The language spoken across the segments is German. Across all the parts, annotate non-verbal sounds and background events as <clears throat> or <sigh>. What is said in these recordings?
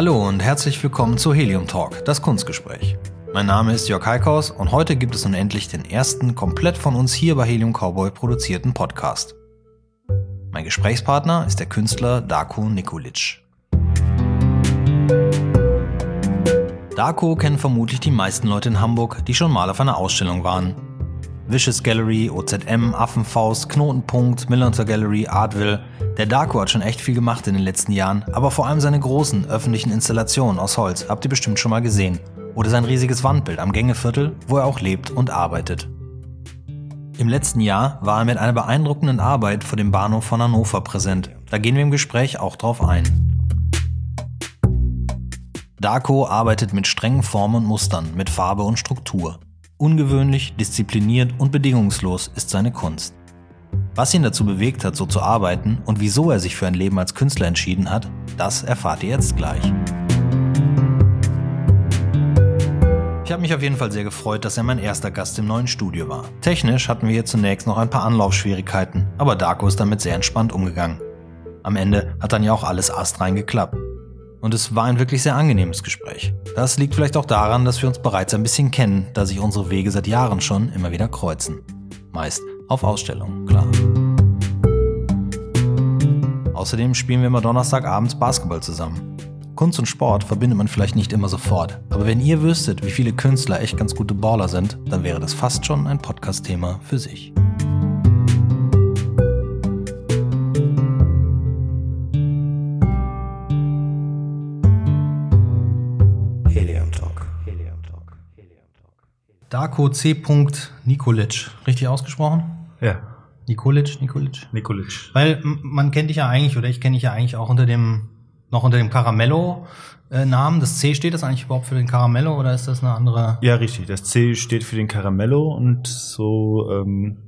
Hallo und herzlich willkommen zu Helium Talk, das Kunstgespräch. Mein Name ist Jörg Heikhaus und heute gibt es nun endlich den ersten komplett von uns hier bei Helium Cowboy produzierten Podcast. Mein Gesprächspartner ist der Künstler Darko Nikolic. Darko kennen vermutlich die meisten Leute in Hamburg, die schon mal auf einer Ausstellung waren. Vicious Gallery, OZM, Affenfaust, Knotenpunkt, Millantor Gallery, Artville. Der Darko hat schon echt viel gemacht in den letzten Jahren, aber vor allem seine großen öffentlichen Installationen aus Holz habt ihr bestimmt schon mal gesehen. Oder sein riesiges Wandbild am Gängeviertel, wo er auch lebt und arbeitet. Im letzten Jahr war er mit einer beeindruckenden Arbeit vor dem Bahnhof von Hannover präsent. Da gehen wir im Gespräch auch drauf ein. Darko arbeitet mit strengen Formen und Mustern, mit Farbe und Struktur. Ungewöhnlich, diszipliniert und bedingungslos ist seine Kunst. Was ihn dazu bewegt hat, so zu arbeiten und wieso er sich für ein Leben als Künstler entschieden hat, das erfahrt ihr jetzt gleich. Ich habe mich auf jeden Fall sehr gefreut, dass er mein erster Gast im neuen Studio war. Technisch hatten wir hier zunächst noch ein paar Anlaufschwierigkeiten, aber Darko ist damit sehr entspannt umgegangen. Am Ende hat dann ja auch alles astrein geklappt. Und es war ein wirklich sehr angenehmes Gespräch. Das liegt vielleicht auch daran, dass wir uns bereits ein bisschen kennen, da sich unsere Wege seit Jahren schon immer wieder kreuzen. Meist auf Ausstellungen, klar. Außerdem spielen wir immer Donnerstagabends Basketball zusammen. Kunst und Sport verbindet man vielleicht nicht immer sofort, aber wenn ihr wüsstet, wie viele Künstler echt ganz gute Baller sind, dann wäre das fast schon ein Podcast-Thema für sich. Darko C. Nikolic. Richtig ausgesprochen? Ja. Nikolic, Nikolic? Nikolic. Weil man kennt dich ja eigentlich, oder ich kenne dich ja eigentlich auch unter dem, noch unter dem Caramello-Namen. Das C steht das eigentlich überhaupt für den Caramello oder ist das eine andere? Ja, richtig. Das C steht für den Caramello und so, ähm,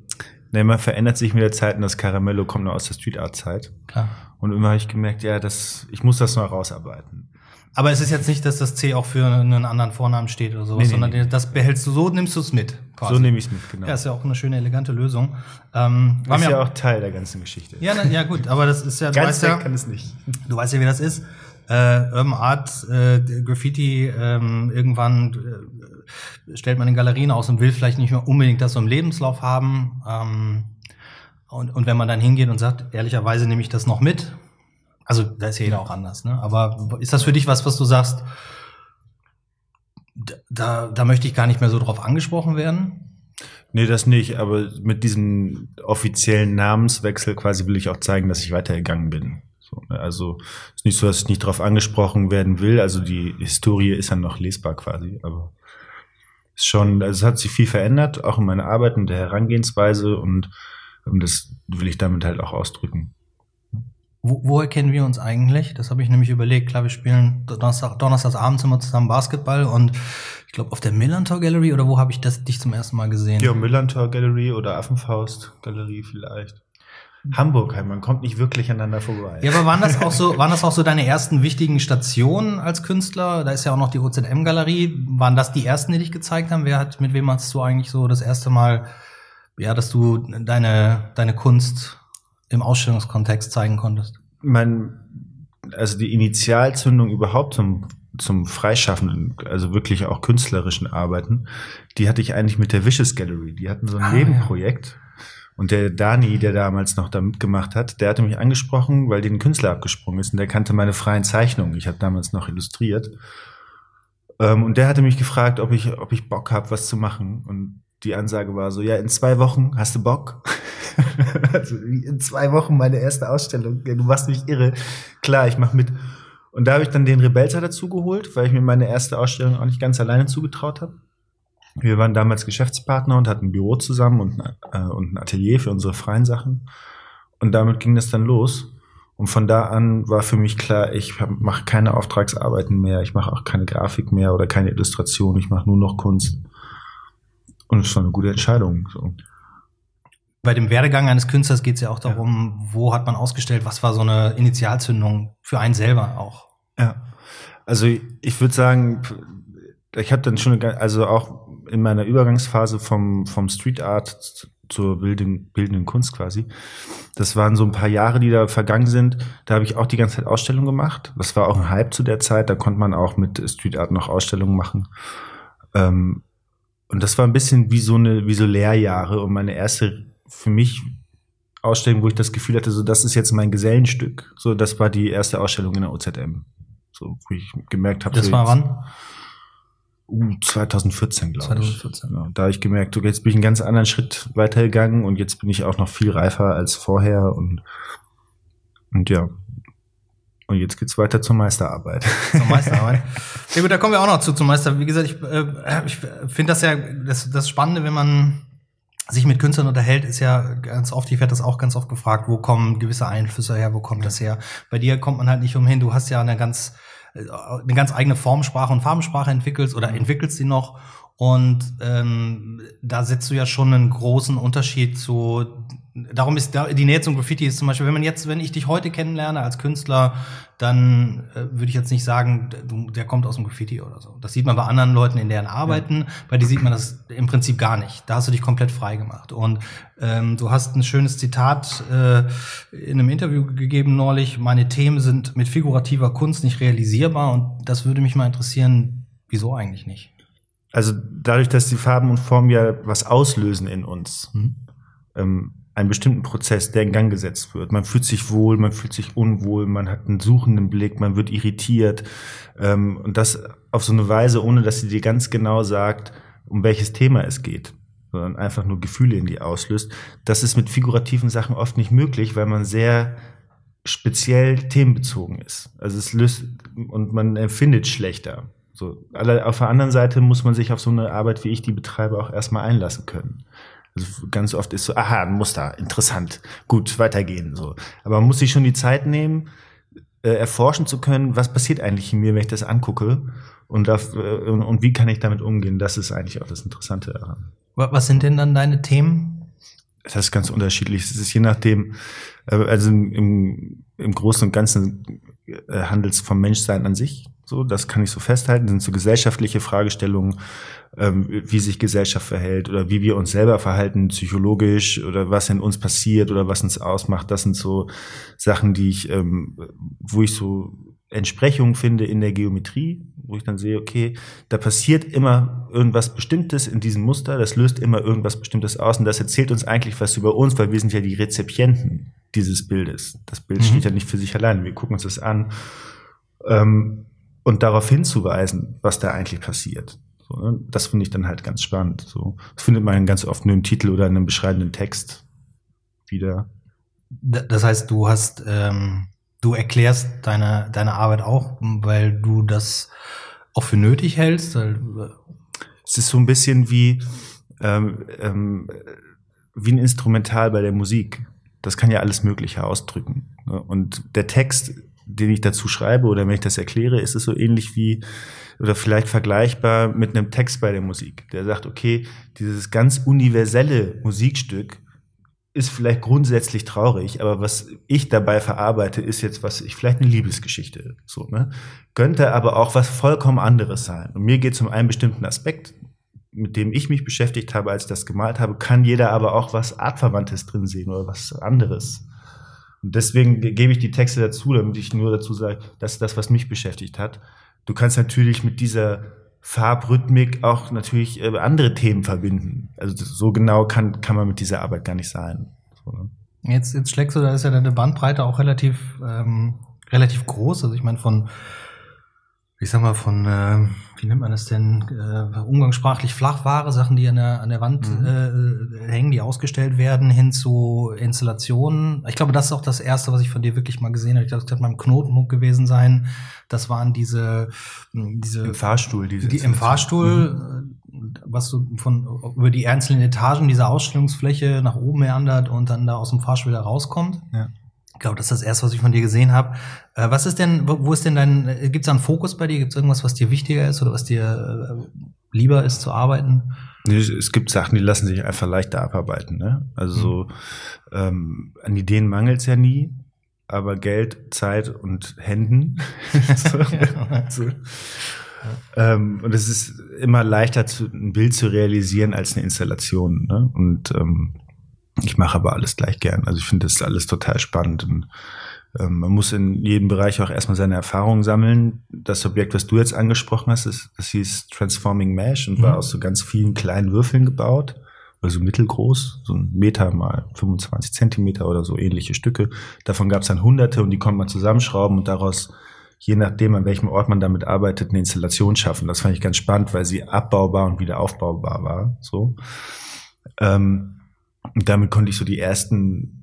ne, man verändert sich mit der Zeit und das Caramello kommt noch aus der Street Art Zeit. Klar. Und immer habe ich gemerkt, ja, das, ich muss das noch rausarbeiten. Aber es ist jetzt nicht, dass das C auch für einen anderen Vornamen steht oder sowas, Nee, nee, sondern nee. das behältst du so, nimmst du es mit. quasi. So nehme ich es mit, genau. Ja, ist ja auch eine schöne, elegante Lösung. Ähm, war ist mir- ja auch Teil der ganzen Geschichte. ja, na, ja, gut, aber das ist ja, du Ganz weißt ja, kann es nicht. du weißt ja, wie das ist. Äh, Urban Art, äh, Graffiti, ähm, irgendwann äh, stellt man in Galerien aus und will vielleicht nicht mehr unbedingt das so im Lebenslauf haben. Ähm, und, und wenn man dann hingeht und sagt, ehrlicherweise nehme ich das noch mit, also da ist ja jeder auch anders, ne? Aber ist das für dich was, was du sagst, da- da, möchte ich gar nicht mehr so drauf angesprochen werden? Nee, das nicht, aber mit diesem offiziellen Namenswechsel quasi will ich auch zeigen, dass ich weitergegangen bin. So, ne? Also ist nicht so, dass ich nicht darauf angesprochen werden will. Also die Historie ist dann noch lesbar quasi, aber ist schon, also es hat sich viel verändert, auch in meiner Arbeit und der Herangehensweise und ähm, das will ich damit halt auch ausdrücken. Wo, woher kennen wir uns eigentlich? Das habe ich nämlich überlegt. Klar, wir spielen Donnerstag, Donnerstags abends immer zusammen Basketball und ich glaube auf der Millantor Gallery oder wo habe ich das dich zum ersten Mal gesehen? Ja, Millantor Gallery oder Affenfaust Galerie vielleicht. Hamburg, man kommt nicht wirklich aneinander vorbei. Ja, aber waren das auch so, waren das auch so deine ersten wichtigen Stationen als Künstler? Da ist ja auch noch die OZM Galerie. Waren das die ersten, die dich gezeigt haben? Wer hat, mit wem hast du eigentlich so das erste Mal, ja, dass du deine, deine Kunst im Ausstellungskontext zeigen konntest? mein, also die Initialzündung überhaupt zum, zum freischaffenden, also wirklich auch künstlerischen Arbeiten, die hatte ich eigentlich mit der Vicious Gallery. Die hatten so ein Ah, Nebenprojekt. Und der Dani, der damals noch da mitgemacht hat, der hatte mich angesprochen, weil den Künstler abgesprungen ist und der kannte meine freien Zeichnungen. Ich habe damals noch illustriert. Ähm, und der hatte mich gefragt, ob ich, ob ich Bock habe, was zu machen. Und die Ansage war so, ja, in zwei Wochen hast du Bock? <laughs> also in zwei Wochen meine erste Ausstellung. Du machst mich irre. Klar, ich mach mit. Und da habe ich dann den Rebelzer dazu geholt, weil ich mir meine erste Ausstellung auch nicht ganz alleine zugetraut habe. Wir waren damals Geschäftspartner und hatten ein Büro zusammen und, ein- äh, und ein Atelier für unsere freien Sachen. Und damit ging das dann los. Und von da an war für mich klar, ich mache keine Auftragsarbeiten mehr, ich mache auch keine Grafik mehr oder keine Illustration, ich mache nur noch Kunst. Und es war eine gute Entscheidung. So. Bei dem Werdegang eines Künstlers geht es ja auch darum, wo hat man ausgestellt, was war so eine Initialzündung für einen selber auch. Ja. Also ich würde sagen, ich habe dann schon, also auch in meiner Übergangsphase vom, vom Street Art zur bildenden, bildenden Kunst quasi. Das waren so ein paar Jahre, die da vergangen sind. Da habe ich auch die ganze Zeit Ausstellungen gemacht. Das war auch ein Hype zu der Zeit. Da konnte man auch mit Street Art noch Ausstellungen machen. Ähm, und das war ein bisschen wie so eine, wie so Lehrjahre. Und meine erste, für mich Ausstellung, wo ich das Gefühl hatte, so das ist jetzt mein Gesellenstück. So, das war die erste Ausstellung in der OZM. So, wo ich gemerkt habe. Das so war wann? Uh, 2014, glaube ich. 2014. Ja, da habe ich gemerkt, okay, jetzt bin ich einen ganz anderen Schritt weitergegangen und jetzt bin ich auch noch viel reifer als vorher und, und ja. Und jetzt geht's weiter zur Meisterarbeit. Zur Meisterarbeit. <laughs> Ja gut, da kommen wir auch noch zu zum Meister. Wie gesagt, ich, äh, ich finde das ja das, das Spannende, wenn man sich mit Künstlern unterhält, ist ja ganz oft, ich werde das auch ganz oft gefragt, wo kommen gewisse Einflüsse her, wo kommt das her? Bei dir kommt man halt nicht umhin, du hast ja eine ganz äh, eine ganz eigene Formsprache und Farbensprache entwickelst oder entwickelst sie noch. Und ähm, da setzt du ja schon einen großen Unterschied zu. Darum ist da, die Nähe zum Graffiti ist zum Beispiel, wenn man jetzt, wenn ich dich heute kennenlerne als Künstler, dann äh, würde ich jetzt nicht sagen, du, der kommt aus dem Graffiti oder so. Das sieht man bei anderen Leuten in deren Arbeiten, ja. bei dir sieht man das im Prinzip gar nicht. Da hast du dich komplett frei gemacht. Und ähm, du hast ein schönes Zitat äh, in einem Interview gegeben neulich, meine Themen sind mit figurativer Kunst nicht realisierbar und das würde mich mal interessieren, wieso eigentlich nicht? Also dadurch, dass die Farben und Formen ja was auslösen in uns, Mhm. ähm, einen bestimmten Prozess, der in Gang gesetzt wird. Man fühlt sich wohl, man fühlt sich unwohl, man hat einen suchenden Blick, man wird irritiert ähm, und das auf so eine Weise, ohne dass sie dir ganz genau sagt, um welches Thema es geht, sondern einfach nur Gefühle in die auslöst. Das ist mit figurativen Sachen oft nicht möglich, weil man sehr speziell themenbezogen ist. Also es löst und man empfindet schlechter. So, auf der anderen Seite muss man sich auf so eine Arbeit, wie ich die betreibe, auch erstmal einlassen können. Also ganz oft ist so, aha, ein Muster, interessant, gut, weitergehen. So. Aber man muss sich schon die Zeit nehmen, äh, erforschen zu können, was passiert eigentlich in mir, wenn ich das angucke und, darf, äh, und, und wie kann ich damit umgehen. Das ist eigentlich auch das Interessante daran. Wa- Was sind denn dann deine Themen? Das ist ganz unterschiedlich. Es ist je nachdem, äh, also im, im, im Großen und Ganzen äh, handelt es vom Menschsein an sich. So, das kann ich so festhalten. Das sind so gesellschaftliche Fragestellungen, ähm, wie sich Gesellschaft verhält oder wie wir uns selber verhalten, psychologisch oder was in uns passiert oder was uns ausmacht. Das sind so Sachen, die ich, ähm, wo ich so Entsprechungen finde in der Geometrie, wo ich dann sehe, okay, da passiert immer irgendwas Bestimmtes in diesem Muster, das löst immer irgendwas Bestimmtes aus und das erzählt uns eigentlich was über uns, weil wir sind ja die Rezipienten dieses Bildes. Das Bild Mhm. steht ja nicht für sich allein, wir gucken uns das an ähm, und darauf hinzuweisen, was da eigentlich passiert. So, ne? Das finde ich dann halt ganz spannend. So, das findet man ganz oft nur im Titel oder in einem beschreibenden Text wieder. Das heißt, du hast, ähm, du erklärst deine, deine Arbeit auch, weil du das auch für nötig hältst. Äh, Es ist so ein bisschen wie, ähm, ähm, wie ein Instrumental bei der Musik. Das kann ja alles Mögliche ausdrücken. ne? Und der Text, den ich dazu schreibe oder wenn ich das erkläre, ist es so ähnlich wie oder vielleicht vergleichbar mit einem Text bei der Musik. Der sagt, okay, dieses ganz universelle Musikstück ist vielleicht grundsätzlich traurig, aber was ich dabei verarbeite, ist jetzt was ich vielleicht eine Liebesgeschichte so ne könnte aber auch was vollkommen anderes sein. Und mir geht es um einen bestimmten Aspekt, mit dem ich mich beschäftigt habe, als ich das gemalt habe, kann jeder aber auch was artverwandtes drin sehen oder was anderes. Und deswegen ge- gebe ich die Texte dazu, damit ich nur dazu sage, das ist das, was mich beschäftigt hat. Du kannst natürlich mit dieser Farbrhythmik auch natürlich äh, andere Themen verbinden. Also so genau kann, kann man mit dieser Arbeit gar nicht sein. So, ne? jetzt, jetzt schlägst du, da ist ja deine Bandbreite auch relativ, ähm, relativ groß. Also ich meine von, ich sag mal, von, äh, wie nennt man das denn, äh, umgangssprachlich Flachware, Sachen, die an der, an der Wand Mhm. äh, hängen, die ausgestellt werden, hin zu Installationen. Ich glaube, das ist auch das Erste, was ich von dir wirklich mal gesehen habe. Ich glaube, das könnte mal im Knotenmuck gewesen sein. Das waren diese, diese Im Fahrstuhl. Diese die im Fahrstuhl, Mhm. äh, was so von über die einzelnen Etagen dieser Ausstellungsfläche nach oben meandert und dann da aus dem Fahrstuhl wieder rauskommt. Ja. Ich glaube, das ist das erste, was ich von dir gesehen habe. Äh, was ist denn, wo ist denn dein, gibt es da einen Fokus bei dir? Gibt es irgendwas, was dir wichtiger ist oder was dir äh, lieber ist zu arbeiten? Nee, Es gibt Sachen, die lassen sich einfach leichter abarbeiten. Ne? Also so, ähm, an Ideen mangelt es ja nie, aber Geld, Zeit und Händen. <laughs> so, so. Ähm, und es ist immer leichter, zu, ein Bild zu realisieren als eine Installation. Ne? Und ähm, Ich mache aber alles gleich gern. Also ich finde das alles total spannend. Und, ähm, man muss in jedem Bereich auch erstmal seine Erfahrungen sammeln. Das Objekt, was du jetzt angesprochen hast, ist, das hieß Transforming Mesh und mhm. war aus so ganz vielen kleinen Würfeln gebaut. Also mittelgroß, so ein Meter mal 25 Zentimeter oder so ähnliche Stücke. Davon gab es dann hunderte und die konnte man zusammenschrauben und daraus je nachdem, an welchem Ort man damit arbeitet, eine Installation schaffen. Das fand ich ganz spannend, weil sie abbaubar und wieder aufbaubar war. So. Ähm, und damit konnte ich so die ersten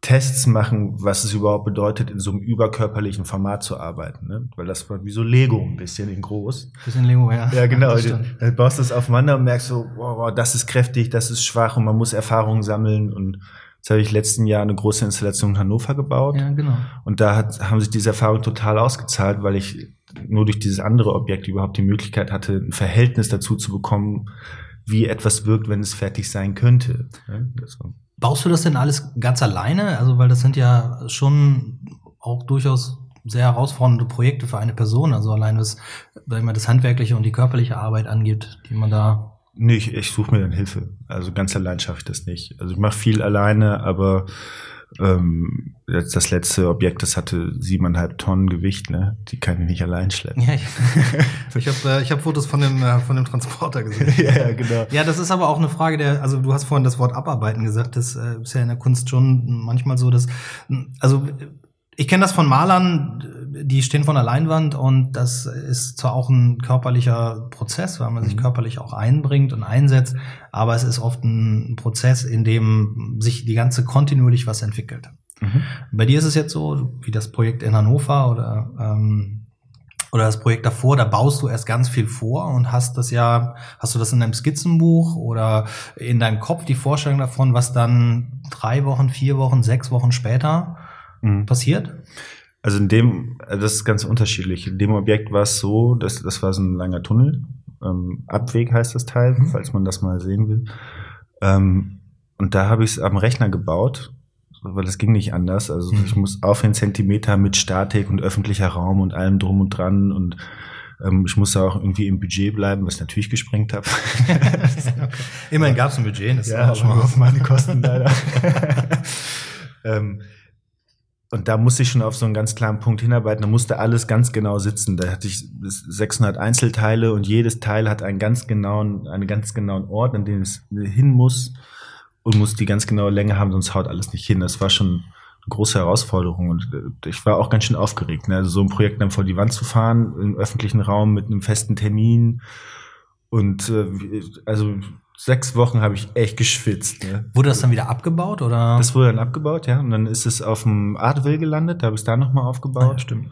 Tests machen, was es überhaupt bedeutet, in so einem überkörperlichen Format zu arbeiten. Ne? Weil das war wie so Lego ein bisschen in groß. Bisschen Lego, ja. Ja, genau. <laughs> Dann baust du das aufeinander und merkst so, wow, wow, das ist kräftig, das ist schwach und man muss Erfahrungen sammeln und Jetzt habe ich letzten Jahr eine große Installation in Hannover gebaut. Ja, genau. Und da hat, haben sich diese Erfahrungen total ausgezahlt, weil ich nur durch dieses andere Objekt überhaupt die Möglichkeit hatte, ein Verhältnis dazu zu bekommen, wie etwas wirkt, wenn es fertig sein könnte. Baust du das denn alles ganz alleine? Also, weil das sind ja schon auch durchaus sehr herausfordernde Projekte für eine Person. Also allein was, wenn man das handwerkliche und die körperliche Arbeit angeht, die man da Nee, ich, ich suche mir dann Hilfe. Also ganz allein schaffe ich das nicht. Also ich mache viel alleine, aber ähm, das letzte Objekt, das hatte siebeneinhalb Tonnen Gewicht, ne? Die kann ich nicht allein schleppen. Ja, ich, ich habe äh, ich hab Fotos von dem, äh, von dem Transporter gesehen. <laughs> ja, genau. Ja, das ist aber auch eine Frage der, also du hast vorhin das Wort abarbeiten gesagt, das äh, ist ja in der Kunst schon manchmal so, dass, also ich kenne das von Malern, die stehen vor einer Leinwand und das ist zwar auch ein körperlicher Prozess, weil man sich mhm. körperlich auch einbringt und einsetzt, aber es ist oft ein Prozess, in dem sich die ganze kontinuierlich was entwickelt. Mhm. Bei dir ist es jetzt so, wie das Projekt in Hannover oder ähm, oder das Projekt davor, da baust du erst ganz viel vor und hast das ja, hast du das in deinem Skizzenbuch oder in deinem Kopf die Vorstellung davon, was dann drei Wochen, vier Wochen, sechs Wochen später mhm. passiert? Also in dem, das ist ganz unterschiedlich. In dem Objekt war es so, dass das war so ein langer Tunnel. Ähm, Abweg heißt das Teil, mhm. falls man das mal sehen will. Ähm, und da habe ich es am Rechner gebaut, weil es ging nicht anders. Also mhm. ich muss auf einen Zentimeter mit Statik und öffentlicher Raum und allem drum und dran und ähm, ich musste auch irgendwie im Budget bleiben, was ich natürlich gesprengt habe. <laughs> okay. Immerhin gab es ein Budget, das ja, war schon mal auf meine Kosten leider. <laughs> und da musste ich schon auf so einen ganz klaren Punkt hinarbeiten. Da musste alles ganz genau sitzen. Da hatte ich 600 Einzelteile und jedes Teil hat einen ganz genauen, einen ganz genauen Ort, an dem es hin muss und muss die ganz genaue Länge haben, sonst haut alles nicht hin. Das war schon eine große Herausforderung und äh, ich war auch ganz schön aufgeregt. Ne? Also so ein Projekt dann vor die Wand zu fahren im öffentlichen Raum mit einem festen Termin und äh, also sechs Wochen habe ich echt geschwitzt. Ne? Wurde das dann wieder abgebaut oder? Das wurde dann abgebaut, ja. Und dann ist es auf dem Artville gelandet. Da habe ich es da nochmal aufgebaut. Ah, ja, stimmt.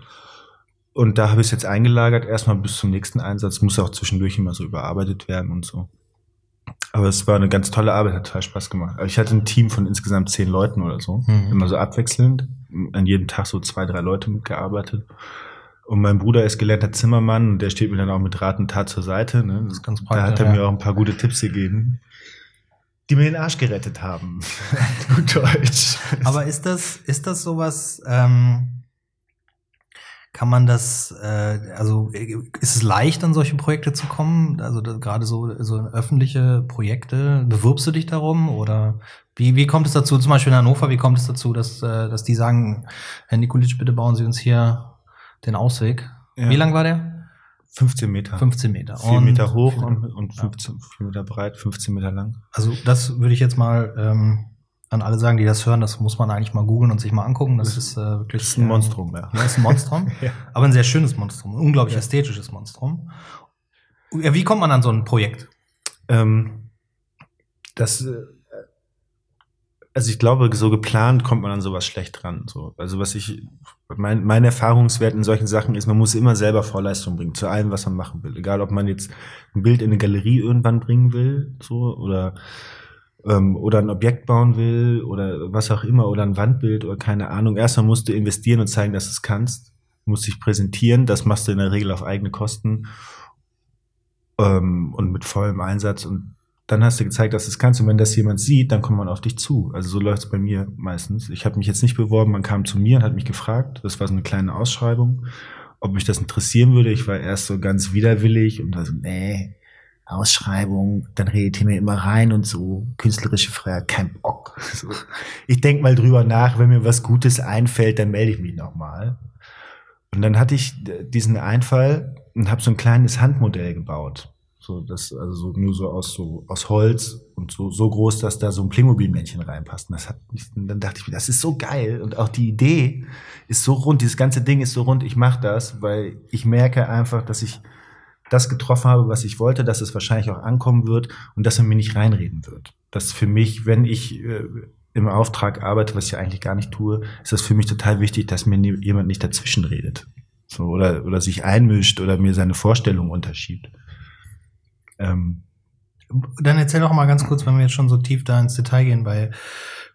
Und da habe ich es jetzt eingelagert, erstmal bis zum nächsten Einsatz. Muss auch zwischendurch immer so überarbeitet werden und so. Aber es war eine ganz tolle Arbeit, hat total Spaß gemacht. Also ich hatte ein Team von insgesamt zehn Leuten oder so. Mhm. Immer so abwechselnd. An jedem Tag so zwei, drei Leute mitgearbeitet. Und mein Bruder ist gelernter Zimmermann und der steht mir dann auch mit Rat und Tat zur Seite. Ne? Das ist ganz praktisch. Da hat er ja. mir auch ein paar gute Tipps gegeben, die mir den Arsch gerettet haben. <laughs> Gut Deutsch. Aber ist das, ist das sowas, ähm, kann man das, äh, also ist es leicht, an solche Projekte zu kommen? Also gerade so, so öffentliche Projekte, bewirbst du dich darum oder wie, wie kommt es dazu, zum Beispiel in Hannover, wie kommt es dazu, dass, äh, dass die sagen, Herr Nikolitsch, bitte bauen Sie uns hier den Ausweg. Ja. Wie lang war der? 15 Meter. 15 Meter. 4 Meter hoch und, und 15, ja. 4 Meter breit, 15 Meter lang. Also das würde ich jetzt mal ähm, an alle sagen, die das hören, das muss man eigentlich mal googeln und sich mal angucken. Das, das ist äh, wirklich. Das ist ein Monstrum, ja. Ja, ist ein Monstrum. ja. Aber ein sehr schönes Monstrum. Ein unglaublich ja. ästhetisches Monstrum. Wie kommt man an so ein Projekt? Ähm, das äh, also ich glaube, so geplant kommt man an sowas schlecht dran. So. Also was ich, mein, mein Erfahrungswert in solchen Sachen ist, man muss immer selber Vorleistung bringen zu allem, was man machen will. Egal, ob man jetzt ein Bild in eine Galerie irgendwann bringen will, so, oder, ähm, oder ein Objekt bauen will, oder was auch immer, oder ein Wandbild, oder keine Ahnung. Erstmal musst du investieren und zeigen, dass du es kannst. Musst dich präsentieren. Das machst du in der Regel auf eigene Kosten. Ähm, und mit vollem Einsatz und dann hast du gezeigt, dass du es kannst. Und wenn das jemand sieht, dann kommt man auf dich zu. Also so läuft es bei mir meistens. Ich habe mich jetzt nicht beworben, man kam zu mir und hat mich gefragt. Das war so eine kleine Ausschreibung, ob mich das interessieren würde. Ich war erst so ganz widerwillig und war so, nee, Ausschreibung, dann redet ihr mir immer rein und so, künstlerische Freiheit, kein Bock. <laughs> So. Ich denk mal drüber nach, wenn mir was Gutes einfällt, dann melde ich mich nochmal. Und dann hatte ich diesen Einfall und habe so ein kleines Handmodell gebaut. So, das, also so, nur so aus, so aus Holz und so, so groß, dass da so ein Playmobil-Männchen reinpasst. Und das hat dann dachte ich mir, das ist so geil. Und auch die Idee ist so rund, dieses ganze Ding ist so rund, ich mache das, weil ich merke einfach, dass ich das getroffen habe, was ich wollte, dass es wahrscheinlich auch ankommen wird und dass er mir nicht reinreden wird. Das für mich, wenn ich äh, im Auftrag arbeite, was ich eigentlich gar nicht tue, ist das für mich total wichtig, dass mir jemand nicht dazwischen redet. So, oder, oder sich einmischt oder mir seine Vorstellung unterschiebt. Ähm, Dann erzähl doch mal ganz kurz, wenn wir jetzt schon so tief da ins Detail gehen bei,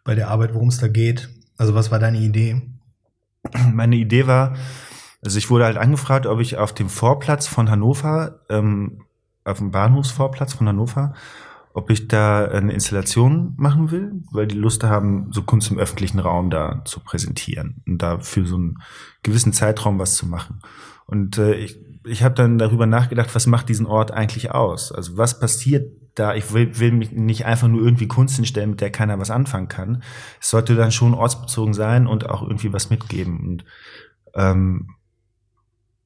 bei der Arbeit, worum es da geht. Also was war deine Idee? <clears throat> Meine Idee war, also ich wurde halt angefragt, ob ich auf dem Vorplatz von Hannover, ähm, auf dem Bahnhofsvorplatz von Hannover, ob ich da eine Installation machen will, weil die Lust haben, so Kunst im öffentlichen Raum da zu präsentieren und da für so einen gewissen Zeitraum was zu machen. Und äh, ich, ich habe dann darüber nachgedacht, was macht diesen Ort eigentlich aus? Also was passiert da? Ich will, will mich nicht einfach nur irgendwie Kunst hinstellen, mit der keiner was anfangen kann. Es sollte dann schon ortsbezogen sein und auch irgendwie was mitgeben. Und ähm,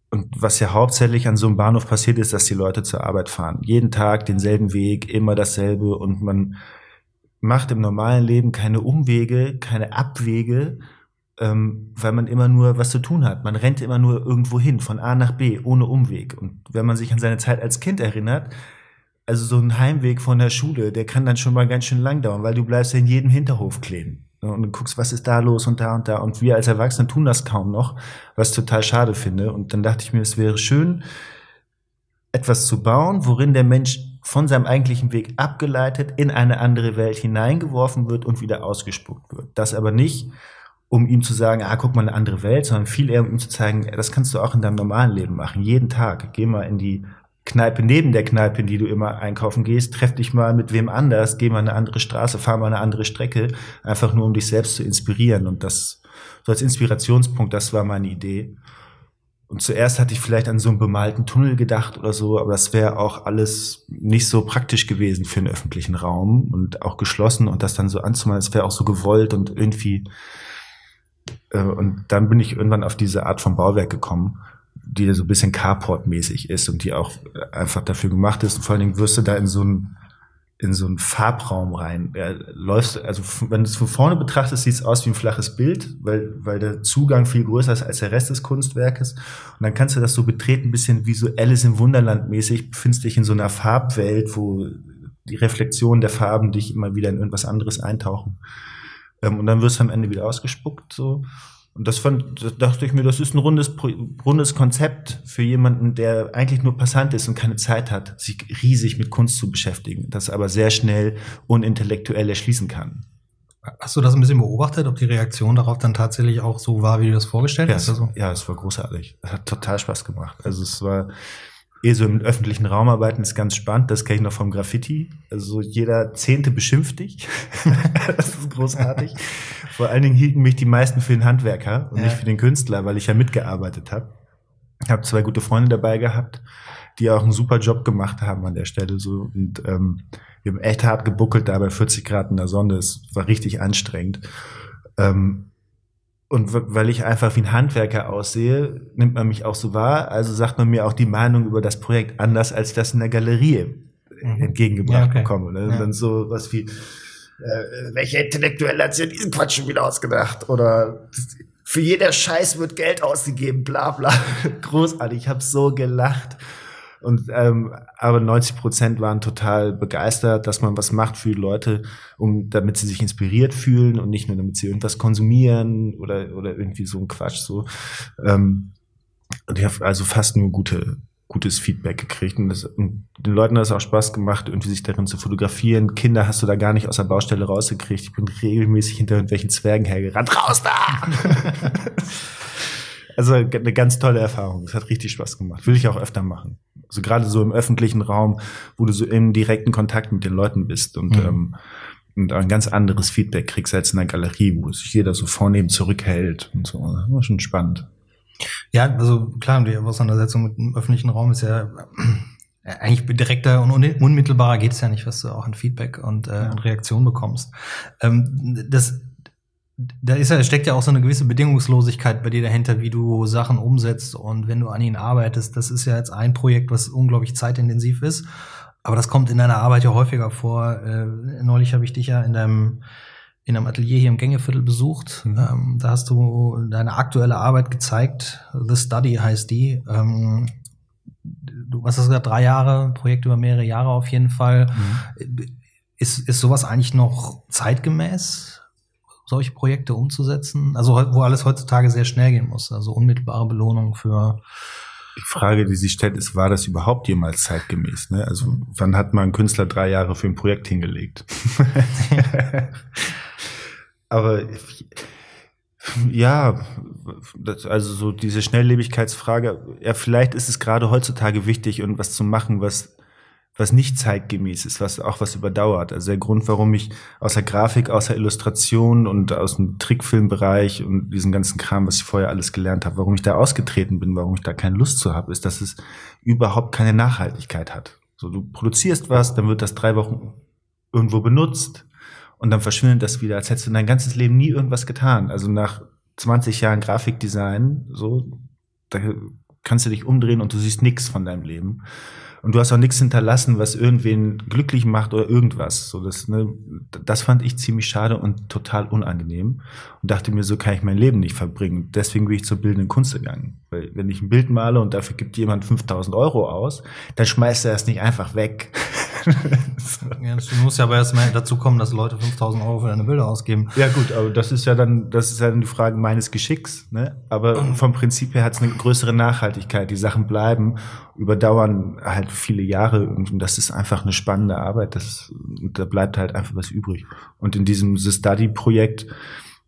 und was ja hauptsächlich an so einem Bahnhof passiert ist, dass die Leute zur Arbeit fahren. Jeden Tag denselben Weg, immer dasselbe und man macht im normalen Leben keine Umwege, keine Abwege, ähm, weil man immer nur was zu tun hat. Man rennt immer nur irgendwo hin, von A nach B, ohne Umweg. Und wenn man sich an seine Zeit als Kind erinnert, also so ein Heimweg von der Schule, der kann dann schon mal ganz schön lang dauern, weil du bleibst ja in jedem Hinterhof kleben. Ne, und du guckst, was ist da los und da und da. Und wir als Erwachsene tun das kaum noch, was total schade finde. Und dann dachte ich mir, es wäre schön, etwas zu bauen, worin der Mensch von seinem eigentlichen Weg abgeleitet in eine andere Welt hineingeworfen wird und wieder ausgespuckt wird. Das aber nicht, um ihm zu sagen, ah, guck mal eine andere Welt, sondern viel eher, um ihm zu zeigen, das kannst du auch in deinem normalen Leben machen. Jeden Tag. Geh mal in die Kneipe neben der Kneipe, in die du immer einkaufen gehst, treff dich mal mit wem anders, geh mal eine andere Straße, fahr mal eine andere Strecke, einfach nur um dich selbst zu inspirieren. Und das so als Inspirationspunkt, das war meine Idee. Und zuerst hatte ich vielleicht an so einen bemalten Tunnel gedacht oder so, aber das wäre auch alles nicht so praktisch gewesen für einen öffentlichen Raum und auch geschlossen und das dann so anzumalen, das wäre auch so gewollt und irgendwie. Äh, und dann bin ich irgendwann auf diese Art von Bauwerk gekommen die so ein bisschen Carport-mäßig ist und die auch einfach dafür gemacht ist. Und vor allen Dingen wirst du da in so einen, in so einen Farbraum rein. Ja, läufst, also wenn du es von vorne betrachtest, sieht es aus wie ein flaches Bild, weil, weil der Zugang viel größer ist als der Rest des Kunstwerkes. Und dann kannst du das so betreten, ein bisschen Alice im Wunderland mäßig, befindest dich in so einer Farbwelt, wo die Reflexion der Farben dich immer wieder in irgendwas anderes eintauchen. Ähm, und dann wirst du am Ende wieder ausgespuckt, so. Und das fand, das dachte ich mir, das ist ein rundes, rundes Konzept für jemanden, der eigentlich nur Passant ist und keine Zeit hat, sich riesig mit Kunst zu beschäftigen, das aber sehr schnell unintellektuell erschließen kann. Hast du das ein bisschen beobachtet, ob die Reaktion darauf dann tatsächlich auch so war, wie du das vorgestellt ja, hast? Also? Ja, es war großartig. Es hat total Spaß gemacht. Also es war, eh so im öffentlichen Raum arbeiten ist ganz spannend. Das kenne ich noch vom Graffiti. Also jeder Zehnte beschimpft dich. <laughs> das ist großartig. Vor allen Dingen hielten mich die meisten für den Handwerker und ja. nicht für den Künstler, weil ich ja mitgearbeitet habe. Ich habe zwei gute Freunde dabei gehabt, die auch einen super Job gemacht haben an der Stelle. So und ähm, wir haben echt hart gebuckelt da bei 40 Grad in der Sonne. Es war richtig anstrengend. Ähm, und weil ich einfach wie ein Handwerker aussehe, nimmt man mich auch so wahr. Also sagt man mir auch die Meinung über das Projekt anders, als das in der Galerie mhm. entgegengebracht ja, okay. bekomme. Ne? Ja. dann so was wie, äh, welcher Intellektuelle hat sich diesen Quatsch schon wieder ausgedacht? Oder für jeder Scheiß wird Geld ausgegeben, bla bla. <laughs> Großartig, ich habe so gelacht. Und ähm, aber 90 Prozent waren total begeistert, dass man was macht für die Leute, um damit sie sich inspiriert fühlen und nicht nur damit sie irgendwas konsumieren oder oder irgendwie so ein Quatsch so. Ähm, und ich habe also fast nur gute gutes Feedback gekriegt und, das, und den Leuten hat es auch Spaß gemacht, irgendwie sich darin zu fotografieren. Kinder hast du da gar nicht aus der Baustelle rausgekriegt. Ich bin regelmäßig hinter irgendwelchen Zwergen hergerannt. Raus da! <laughs> Also eine ganz tolle Erfahrung. Es hat richtig Spaß gemacht. Will ich auch öfter machen. Also gerade so im öffentlichen Raum, wo du so im direkten Kontakt mit den Leuten bist und, mhm. ähm, und ein ganz anderes Feedback kriegst als in der Galerie, wo sich jeder so vornehm zurückhält und so. Das war schon spannend. Ja, also klar, die Auseinandersetzung mit dem öffentlichen Raum ist ja eigentlich direkter und unmittelbarer geht es ja nicht, was du auch an Feedback und, äh, und Reaktion bekommst. Ähm, das, da ist ja, steckt ja auch so eine gewisse Bedingungslosigkeit bei dir dahinter, wie du Sachen umsetzt und wenn du an ihnen arbeitest. Das ist ja jetzt ein Projekt, was unglaublich zeitintensiv ist. Aber das kommt in deiner Arbeit ja häufiger vor. Äh, neulich habe ich dich ja in deinem in einem Atelier hier im Gängeviertel besucht. Mhm. Ähm, da hast du deine aktuelle Arbeit gezeigt. The Study heißt die. Ähm, du hast das gesagt, drei Jahre, Projekt über mehrere Jahre auf jeden Fall. Mhm. Ist, ist sowas eigentlich noch zeitgemäß, solche Projekte umzusetzen? Also wo alles heutzutage sehr schnell gehen muss, also unmittelbare Belohnung für die Frage, die sich stellt, ist, war das überhaupt jemals zeitgemäß? Ne? Also wann hat man einen Künstler drei Jahre für ein Projekt hingelegt? <laughs> Aber ja, das, also so diese Schnelllebigkeitsfrage, ja, vielleicht ist es gerade heutzutage wichtig, irgendwas zu machen, was, was nicht zeitgemäß ist, was auch was überdauert. Also der Grund, warum ich außer Grafik, außer Illustration und aus dem Trickfilmbereich und diesen ganzen Kram, was ich vorher alles gelernt habe, warum ich da ausgetreten bin, warum ich da keine Lust zu habe, ist, dass es überhaupt keine Nachhaltigkeit hat. So, du produzierst was, dann wird das drei Wochen irgendwo benutzt, und dann verschwindet das wieder, als hättest du dein ganzes Leben nie irgendwas getan. Also nach 20 Jahren Grafikdesign, so, da kannst du dich umdrehen und du siehst nichts von deinem Leben. Und du hast auch nichts hinterlassen, was irgendwen glücklich macht oder irgendwas. So, das, ne, das fand ich ziemlich schade und total unangenehm. Und dachte mir, so kann ich mein Leben nicht verbringen. Deswegen bin ich zur bildenden Kunst gegangen. Weil wenn ich ein Bild male und dafür gibt jemand 5000 Euro aus, dann schmeißt er es nicht einfach weg. <laughs> <laughs> ja, das muss ja aber erstmal dazu kommen, dass Leute 5000 Euro für deine Bilder ausgeben. Ja gut, aber das ist ja dann, das ist ja dann die Frage meines Geschicks. Ne? Aber vom Prinzip her hat es eine größere Nachhaltigkeit. Die Sachen bleiben, überdauern halt viele Jahre und das ist einfach eine spannende Arbeit. Das, da bleibt halt einfach was übrig. Und in diesem The Study Projekt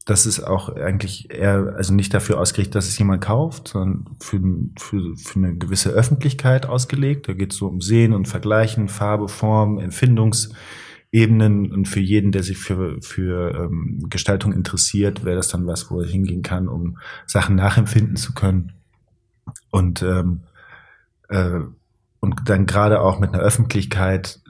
das ist auch eigentlich eher, also nicht dafür ausgerichtet, dass es jemand kauft, sondern für, für, für eine gewisse Öffentlichkeit ausgelegt. Da geht es so um Sehen und Vergleichen, Farbe, Form, Empfindungsebenen und für jeden, der sich für, für ähm, Gestaltung interessiert, wäre das dann was, wo er hingehen kann, um Sachen nachempfinden zu können. Und ähm, äh, und dann gerade auch mit einer Öffentlichkeit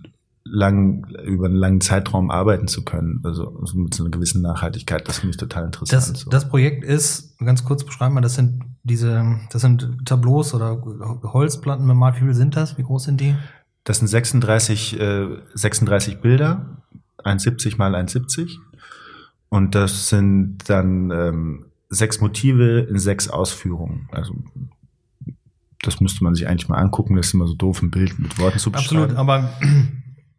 lang, über einen langen Zeitraum arbeiten zu können. Also, also mit so einer gewissen Nachhaltigkeit, das finde ich total interessant. Das, so. das Projekt ist, ganz kurz beschreiben wir, das sind diese, das sind Tableaus oder Holzplatten bemalt. Wie viel sind das? Wie groß sind die? Das sind 36, äh, 36 Bilder, 1,70 mal 1,70. Und das sind dann ähm, sechs Motive in sechs Ausführungen. Also das müsste man sich eigentlich mal angucken. Das ist immer so doof, ein Bild mit Worten zu beschreiben. Absolut, aber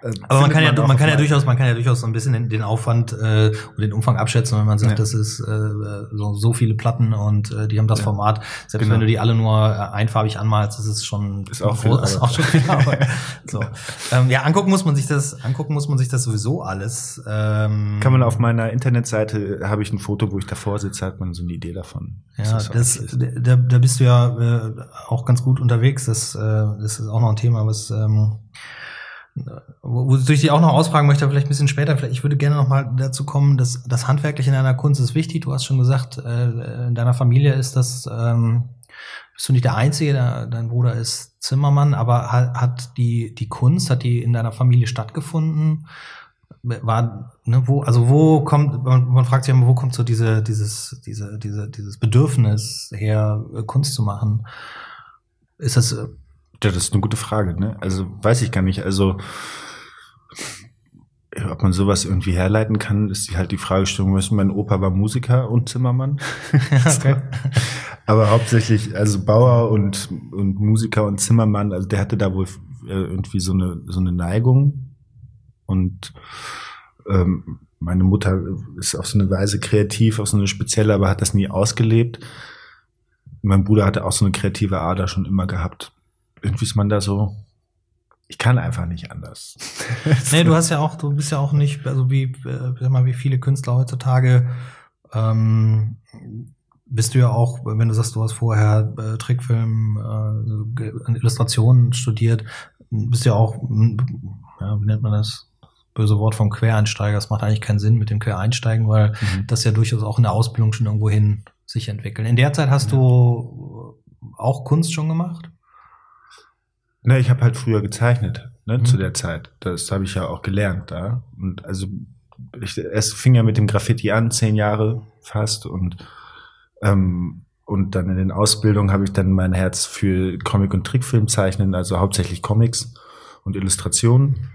äh, aber man kann man ja, man kann ja durchaus, man kann ja durchaus so ein bisschen den, den Aufwand äh, und den Umfang abschätzen, wenn man sagt, ja. das ist äh, so, so viele Platten und äh, die haben das ja. Format. Selbst genau. wenn du die alle nur äh, einfarbig anmalst, ist schon ist auch, viel ist auch schon viel <laughs> Arbeit. so. ähm, ja, angucken muss man sich das, angucken muss man sich das sowieso alles. Ähm, kann man auf meiner Internetseite habe ich ein Foto, wo ich davor sitze, hat man so eine Idee davon. Ja, das, das da, da bist du ja äh, auch ganz gut unterwegs. Das, äh, das ist auch noch ein Thema, was ähm, wo ich dich auch noch ausfragen möchte, vielleicht ein bisschen später, vielleicht, ich würde gerne noch mal dazu kommen, dass das Handwerkliche in deiner Kunst ist wichtig. Du hast schon gesagt, äh, in deiner Familie ist das, ähm, bist du nicht der Einzige, dein Bruder ist Zimmermann, aber hat, hat die, die Kunst, hat die in deiner Familie stattgefunden? War, ne, wo, also wo kommt, man, man fragt sich immer, wo kommt so diese, dieses, diese, diese, dieses Bedürfnis her, Kunst zu machen? Ist das ja, das ist eine gute Frage, ne? Also weiß ich gar nicht. Also ob man sowas irgendwie herleiten kann, ist halt die Fragestellung, mein Opa war Musiker und Zimmermann. <laughs> okay. Aber hauptsächlich, also Bauer und, und Musiker und Zimmermann, also der hatte da wohl äh, irgendwie so eine, so eine Neigung. Und ähm, meine Mutter ist auf so eine Weise kreativ, auf so eine spezielle, aber hat das nie ausgelebt. Mein Bruder hatte auch so eine kreative Ader schon immer gehabt irgendwie ist man da so, ich kann einfach nicht anders. <laughs> nee, du hast ja auch, du bist ja auch nicht, also wie, äh, sag mal, wie viele Künstler heutzutage, ähm, bist du ja auch, wenn du sagst, du hast vorher äh, Trickfilm, äh, Illustrationen studiert, bist ja auch, ja, wie nennt man das? Böse Wort vom Quereinsteiger. Das macht eigentlich keinen Sinn mit dem Quereinsteigen, weil mhm. das ja durchaus auch in der Ausbildung schon irgendwo hin sich entwickeln. In der Zeit hast ja. du auch Kunst schon gemacht? Na, ich habe halt früher gezeichnet, ne, mhm. zu der Zeit. Das habe ich ja auch gelernt da. Und also ich, es fing ja mit dem Graffiti an, zehn Jahre fast. Und, ähm, und dann in den Ausbildungen habe ich dann mein Herz für Comic- und Trickfilm zeichnen, also hauptsächlich Comics und Illustrationen.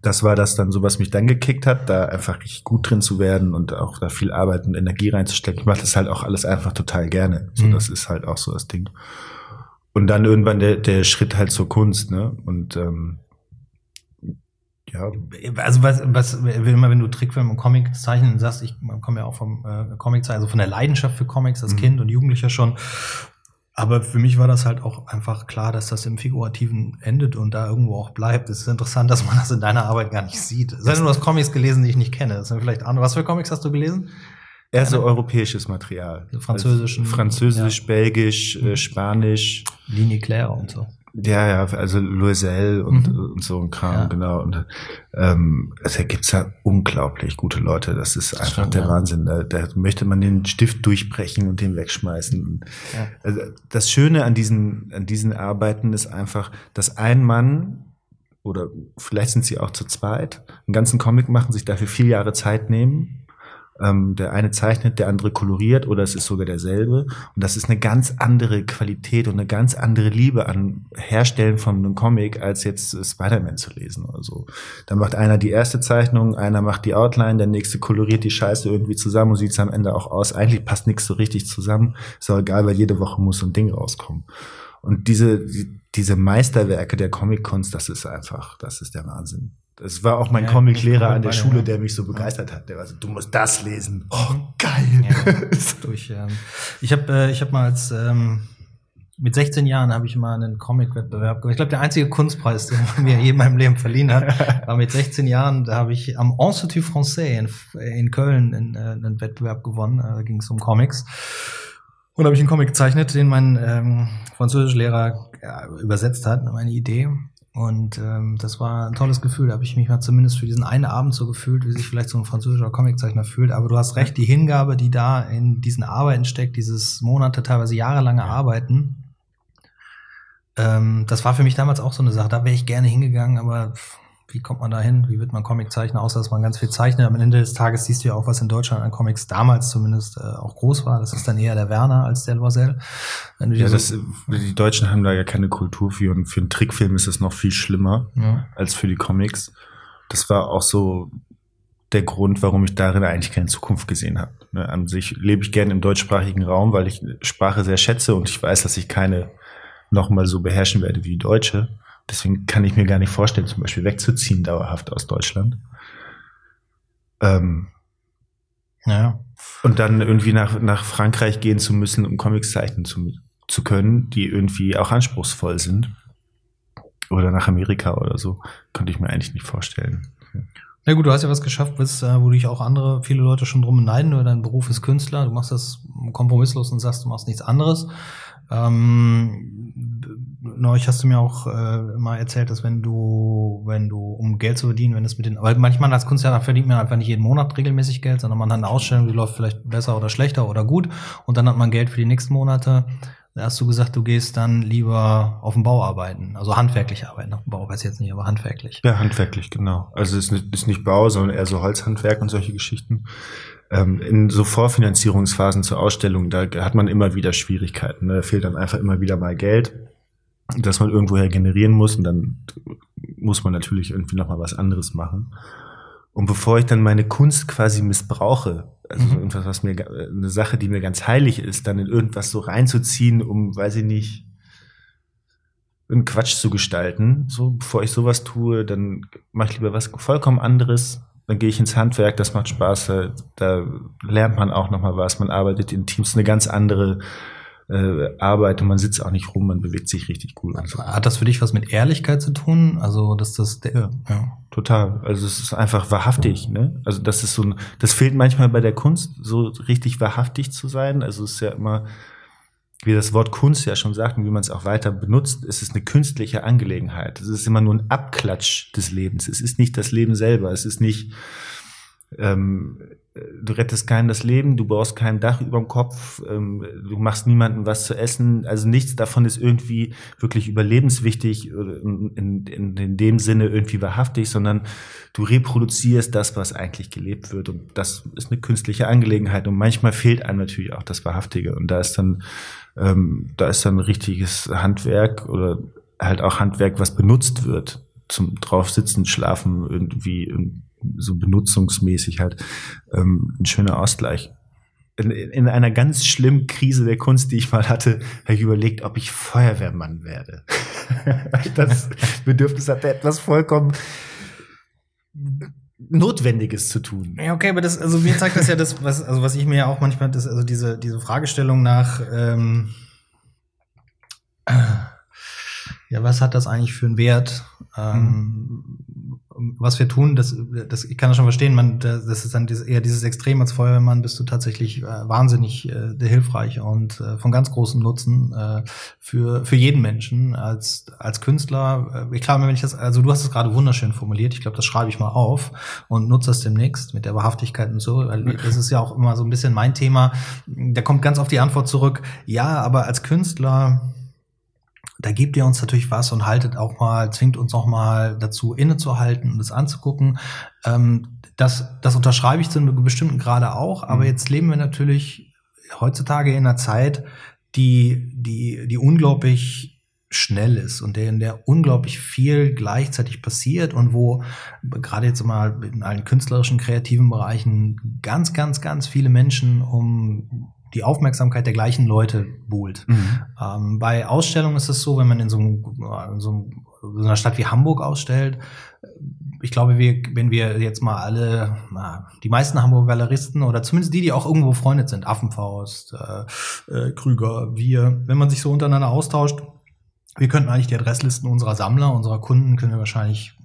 Das war das dann so, was mich dann gekickt hat, da einfach richtig gut drin zu werden und auch da viel Arbeit und Energie reinzustecken. Ich mache das halt auch alles einfach total gerne. So, mhm. das ist halt auch so das Ding. Und dann irgendwann der, der Schritt halt zur Kunst, ne? Und ähm, ja. Also was, was immer, wenn du Trickfilm und Comic zeichnen sagst, ich komme ja auch vom äh, Comic, also von der Leidenschaft für Comics als mhm. Kind und Jugendlicher schon. Aber für mich war das halt auch einfach klar, dass das im Figurativen endet und da irgendwo auch bleibt. Es ist interessant, dass man das in deiner Arbeit gar nicht sieht. Sei denn, du hast Comics gelesen, die ich nicht kenne. Das sind vielleicht andere. Was für Comics hast du gelesen? Eher so europäisches Material. Französischen. Also Französisch, ja. Belgisch, äh, Spanisch. Linie Claire und so. Ja, ja, also Loisel und, mhm. und so ein Kram, ja. genau. Und ähm, also da gibt's ja unglaublich gute Leute. Das ist einfach stimmt, der ja. Wahnsinn. Da, da möchte man den Stift durchbrechen und den wegschmeißen. Ja. Also das Schöne an diesen, an diesen Arbeiten ist einfach, dass ein Mann oder vielleicht sind sie auch zu zweit, einen ganzen Comic machen, sich dafür vier Jahre Zeit nehmen ähm, der eine zeichnet, der andere koloriert oder es ist sogar derselbe. Und das ist eine ganz andere Qualität und eine ganz andere Liebe an Herstellen von einem Comic, als jetzt Spider-Man zu lesen oder so. Da macht einer die erste Zeichnung, einer macht die Outline, der nächste koloriert die Scheiße irgendwie zusammen und sieht es am Ende auch aus. Eigentlich passt nichts so richtig zusammen. Ist auch egal, weil jede Woche muss so ein Ding rauskommen. Und diese, diese Meisterwerke der Comic-Kunst, das ist einfach, das ist der Wahnsinn. Das war auch mein ja, Comic-Lehrer an der Schule, der mich so begeistert hat. Der war so, du musst das lesen. Oh, geil. Ja, <laughs> durch, ähm, ich habe äh, ich hab mal als ähm, mit 16 Jahren habe ich mal einen Comic-Wettbewerb gemacht. Ich glaube, der einzige Kunstpreis, den mir je in meinem Leben verliehen hat, <laughs> war mit 16 Jahren. Da habe ich am Institut Français in, in Köln in, äh, einen Wettbewerb gewonnen. Da ging es um Comics. Und habe ich einen Comic gezeichnet, den mein ähm, Französischlehrer ja, übersetzt hat, meine Idee. Und ähm, das war ein tolles Gefühl. Da habe ich mich mal zumindest für diesen einen Abend so gefühlt, wie sich vielleicht so ein französischer Comiczeichner fühlt. Aber du hast recht, die Hingabe, die da in diesen Arbeiten steckt, dieses Monate, teilweise jahrelange Arbeiten, ähm, das war für mich damals auch so eine Sache. Da wäre ich gerne hingegangen, aber wie kommt man da hin? Wie wird man Comiczeichner, außer dass man ganz viel zeichnet? Am Ende des Tages siehst du ja auch, was in Deutschland an Comics damals zumindest äh, auch groß war. Das ist dann eher der Werner als der Loisel. ja, so das, die Deutschen haben da ja keine Kultur für und für einen Trickfilm ist es noch viel schlimmer ja. als für die Comics. Das war auch so der Grund, warum ich darin eigentlich keine Zukunft gesehen habe. Ne, an sich lebe ich gerne im deutschsprachigen Raum, weil ich Sprache sehr schätze und ich weiß, dass ich keine nochmal so beherrschen werde wie die Deutsche. Deswegen kann ich mir gar nicht vorstellen, zum Beispiel wegzuziehen dauerhaft aus Deutschland. Ähm, ja. Und dann irgendwie nach, nach Frankreich gehen zu müssen, um Comics zeichnen zu, zu können, die irgendwie auch anspruchsvoll sind. Oder nach Amerika oder so. Könnte ich mir eigentlich nicht vorstellen. Na gut, du hast ja was geschafft, bis, äh, wo dich auch andere, viele Leute schon drum beneiden, nur dein Beruf ist Künstler, du machst das kompromisslos und sagst, du machst nichts anderes. Ähm, neulich hast du mir auch äh, mal erzählt, dass wenn du, wenn du, um Geld zu verdienen, wenn es mit den, weil manchmal als Künstler verdient man einfach nicht jeden Monat regelmäßig Geld, sondern man hat eine Ausstellung, die läuft vielleicht besser oder schlechter oder gut und dann hat man Geld für die nächsten Monate. Da hast du gesagt, du gehst dann lieber auf dem Bau arbeiten, also handwerklich arbeiten. Auf dem Bau weiß ich jetzt nicht, aber handwerklich. Ja, handwerklich, genau. Also es ist nicht, ist nicht Bau, sondern eher so Holzhandwerk und solche Geschichten. Ähm, in so Vorfinanzierungsphasen zur Ausstellung, da hat man immer wieder Schwierigkeiten. Ne? Da fehlt dann einfach immer wieder mal Geld das man irgendwoher generieren muss und dann muss man natürlich irgendwie nochmal was anderes machen. Und bevor ich dann meine Kunst quasi missbrauche, also mhm. irgendwas, was mir eine Sache, die mir ganz heilig ist, dann in irgendwas so reinzuziehen, um, weiß ich nicht, einen Quatsch zu gestalten, so bevor ich sowas tue, dann mache ich lieber was vollkommen anderes. Dann gehe ich ins Handwerk, das macht Spaß, da, da lernt man auch nochmal was, man arbeitet in Teams, eine ganz andere äh, Arbeit und man sitzt auch nicht rum, man bewegt sich richtig cool. Und so. Hat das für dich was mit Ehrlichkeit zu tun? Also, dass das der, ja. Total. Also es ist einfach wahrhaftig, ne? Also das ist so ein, das fehlt manchmal bei der Kunst, so richtig wahrhaftig zu sein. Also es ist ja immer, wie das Wort Kunst ja schon sagt und wie man es auch weiter benutzt, es ist eine künstliche Angelegenheit. Es ist immer nur ein Abklatsch des Lebens. Es ist nicht das Leben selber. Es ist nicht ähm, du rettest keinem das Leben, du baust kein Dach über dem Kopf, ähm, du machst niemandem was zu essen. Also nichts davon ist irgendwie wirklich überlebenswichtig in, in, in dem Sinne irgendwie wahrhaftig, sondern du reproduzierst das, was eigentlich gelebt wird. Und das ist eine künstliche Angelegenheit. Und manchmal fehlt einem natürlich auch das Wahrhaftige. Und da ist dann, ähm, da ist dann richtiges Handwerk oder halt auch Handwerk, was benutzt wird zum drauf sitzen, schlafen irgendwie so benutzungsmäßig halt ähm, ein schöner Ausgleich. In, in einer ganz schlimmen Krise der Kunst, die ich mal hatte, habe ich überlegt, ob ich Feuerwehrmann werde. <laughs> das Bedürfnis hatte etwas vollkommen Notwendiges zu tun. Ja, okay, aber das, also mir zeigt das ja das, was, also was ich mir ja auch manchmal, das, also diese, diese Fragestellung nach, ähm, ja, was hat das eigentlich für einen Wert? Ähm, mhm. Was wir tun, das, das, ich kann das schon verstehen, man, das ist dann eher dieses Extrem als Feuerwehrmann bist du tatsächlich äh, wahnsinnig äh, hilfreich und äh, von ganz großem Nutzen äh, für, für jeden Menschen als, als Künstler. Äh, klar, wenn ich das, also du hast es gerade wunderschön formuliert, ich glaube, das schreibe ich mal auf und nutze das demnächst mit der Wahrhaftigkeit und so, weil das ist ja auch immer so ein bisschen mein Thema. Da kommt ganz auf die Antwort zurück, ja, aber als Künstler da gebt ihr uns natürlich was und haltet auch mal, zwingt uns auch mal dazu innezuhalten und es anzugucken. Ähm, das, das unterschreibe ich zu einem bestimmten Grade auch, aber mhm. jetzt leben wir natürlich heutzutage in einer Zeit, die, die, die unglaublich schnell ist und in der unglaublich viel gleichzeitig passiert und wo gerade jetzt mal in allen künstlerischen, kreativen Bereichen ganz, ganz, ganz viele Menschen um die Aufmerksamkeit der gleichen Leute buhlt. Mhm. Ähm, bei Ausstellungen ist es so, wenn man in so, einem, in so, einer Stadt wie Hamburg ausstellt, ich glaube, wir, wenn wir jetzt mal alle, na, die meisten Hamburger Galeristen oder zumindest die, die auch irgendwo befreundet sind, Affenfaust, äh, äh, Krüger, wir, wenn man sich so untereinander austauscht, wir könnten eigentlich die Adresslisten unserer Sammler, unserer Kunden, können wir wahrscheinlich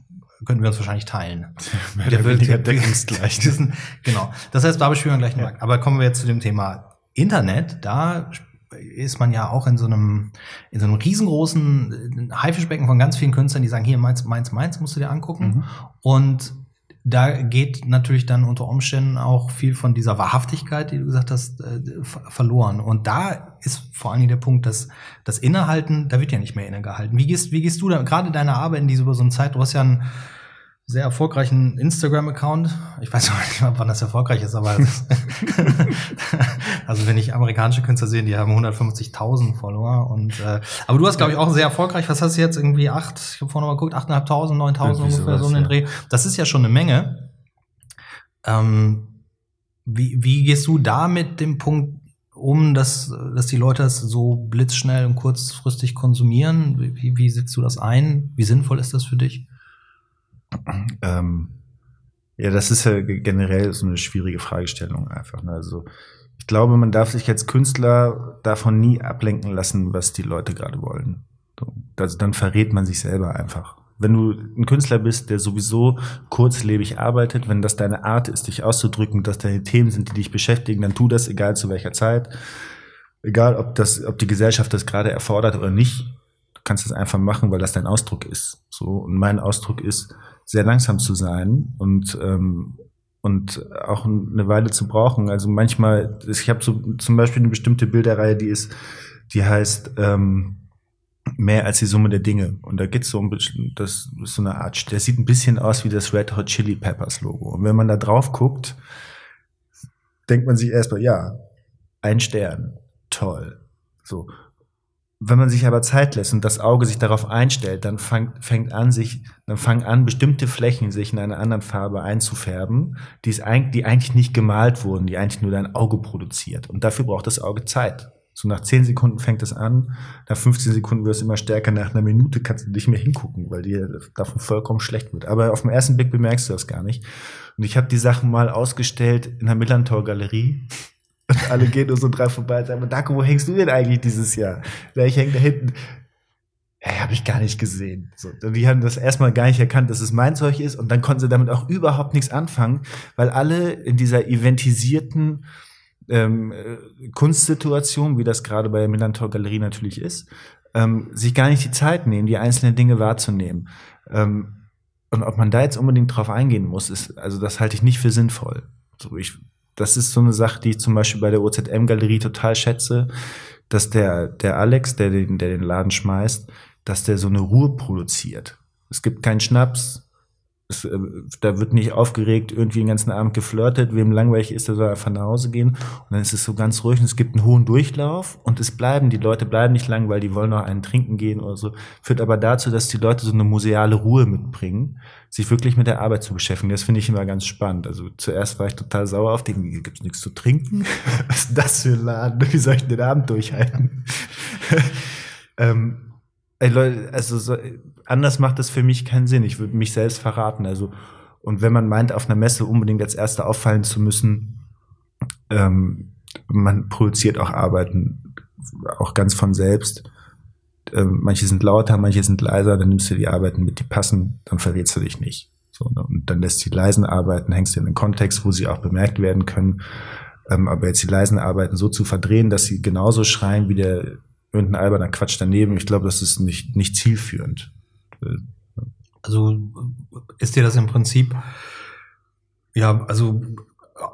könnten wir uns wahrscheinlich teilen. <laughs> Mehr der weniger <laughs> deckungsgleich. <laughs> genau. Das heißt, da bespielen wir gleich ja. Markt. Aber kommen wir jetzt zu dem Thema Internet, da ist man ja auch in so einem, in so einem riesengroßen Haifischbecken von ganz vielen Künstlern, die sagen, hier, meins, meins, meins, musst du dir angucken. Mhm. Und da geht natürlich dann unter Umständen auch viel von dieser Wahrhaftigkeit, die du gesagt hast, äh, verloren. Und da ist vor allen Dingen der Punkt, dass das Innehalten, da wird ja nicht mehr innegehalten. Wie gehst, wie gehst du da, gerade deine Arbeit in diese über so eine Zeit, du hast ja ein, sehr erfolgreichen Instagram-Account. Ich weiß <laughs> nicht, wann das erfolgreich ist, aber <laughs> also wenn ich amerikanische Künstler sehe, die haben 150.000 Follower und äh, aber du hast glaube ich auch sehr erfolgreich. Was hast du jetzt irgendwie acht? Ich habe vorhin mal geguckt, 8.500, 9.000 ungefähr so um den Dreh. Das ist ja schon eine Menge. Ähm, wie, wie gehst du da mit dem Punkt um, dass, dass die Leute das so blitzschnell und kurzfristig konsumieren? Wie, wie setzt du das ein? Wie sinnvoll ist das für dich? Ähm, ja, das ist ja generell so eine schwierige Fragestellung einfach. Ne? Also ich glaube, man darf sich als Künstler davon nie ablenken lassen, was die Leute gerade wollen. So, also dann verrät man sich selber einfach. Wenn du ein Künstler bist, der sowieso kurzlebig arbeitet, wenn das deine Art ist, dich auszudrücken, dass deine Themen sind, die dich beschäftigen, dann tu das, egal zu welcher Zeit. Egal, ob das, ob die Gesellschaft das gerade erfordert oder nicht. Du kannst das einfach machen, weil das dein Ausdruck ist. So. Und mein Ausdruck ist, sehr langsam zu sein und ähm, und auch eine Weile zu brauchen. Also manchmal, ich habe so zum Beispiel eine bestimmte Bilderreihe, die ist, die heißt ähm, mehr als die Summe der Dinge. Und da geht's so um das ist so eine Art, der sieht ein bisschen aus wie das Red Hot Chili Peppers Logo. Und wenn man da drauf guckt, denkt man sich erstmal, ja, ein Stern, toll. So. Wenn man sich aber Zeit lässt und das Auge sich darauf einstellt, dann fängt, fängt an, sich, dann fangen an, bestimmte Flächen sich in einer anderen Farbe einzufärben, die, eigentlich, die eigentlich nicht gemalt wurden, die eigentlich nur dein Auge produziert. Und dafür braucht das Auge Zeit. So nach 10 Sekunden fängt es an, nach 15 Sekunden wird es immer stärker, nach einer Minute kannst du nicht mehr hingucken, weil dir davon vollkommen schlecht wird. Aber auf den ersten Blick bemerkst du das gar nicht. Und ich habe die Sachen mal ausgestellt in der Millantor Galerie und alle gehen nur so drei vorbei und sagen, Darko, wo hängst du denn eigentlich dieses Jahr? ich hängt da hinten. Ja, habe ich gar nicht gesehen. So, die haben das erstmal gar nicht erkannt, dass es mein Zeug ist und dann konnten sie damit auch überhaupt nichts anfangen, weil alle in dieser eventisierten ähm, äh, Kunstsituation, wie das gerade bei der Millantor Galerie natürlich ist, ähm, sich gar nicht die Zeit nehmen, die einzelnen Dinge wahrzunehmen. Ähm, und ob man da jetzt unbedingt drauf eingehen muss, ist, also das halte ich nicht für sinnvoll. So, ich, das ist so eine Sache, die ich zum Beispiel bei der OZM-Galerie total schätze, dass der, der Alex, der den, der den Laden schmeißt, dass der so eine Ruhe produziert. Es gibt keinen Schnaps, es, äh, da wird nicht aufgeregt irgendwie den ganzen Abend geflirtet, wem langweilig ist, der soll einfach nach Hause gehen. Und dann ist es so ganz ruhig und es gibt einen hohen Durchlauf und es bleiben, die Leute bleiben nicht lang, weil die wollen noch einen trinken gehen oder so. Führt aber dazu, dass die Leute so eine museale Ruhe mitbringen, sich wirklich mit der Arbeit zu beschäftigen. Das finde ich immer ganz spannend. Also zuerst war ich total sauer auf den, hier gibt's nichts zu trinken. <laughs> Was ist das für ein Laden? Wie soll ich den Abend durchhalten? <laughs> ähm, Ey, Leute, also so, anders macht das für mich keinen Sinn. Ich würde mich selbst verraten. Also, und wenn man meint, auf einer Messe unbedingt als Erster auffallen zu müssen, ähm, man produziert auch Arbeiten auch ganz von selbst. Ähm, manche sind lauter, manche sind leiser, dann nimmst du die Arbeiten mit, die passen, dann verrätst du dich nicht. So, ne? Und dann lässt die leisen Arbeiten, hängst du in den Kontext, wo sie auch bemerkt werden können. Ähm, aber jetzt die leisen Arbeiten so zu verdrehen, dass sie genauso schreien wie der irgendein alberner Quatsch daneben. Ich glaube, das ist nicht, nicht zielführend. Also ist dir das im Prinzip, ja, also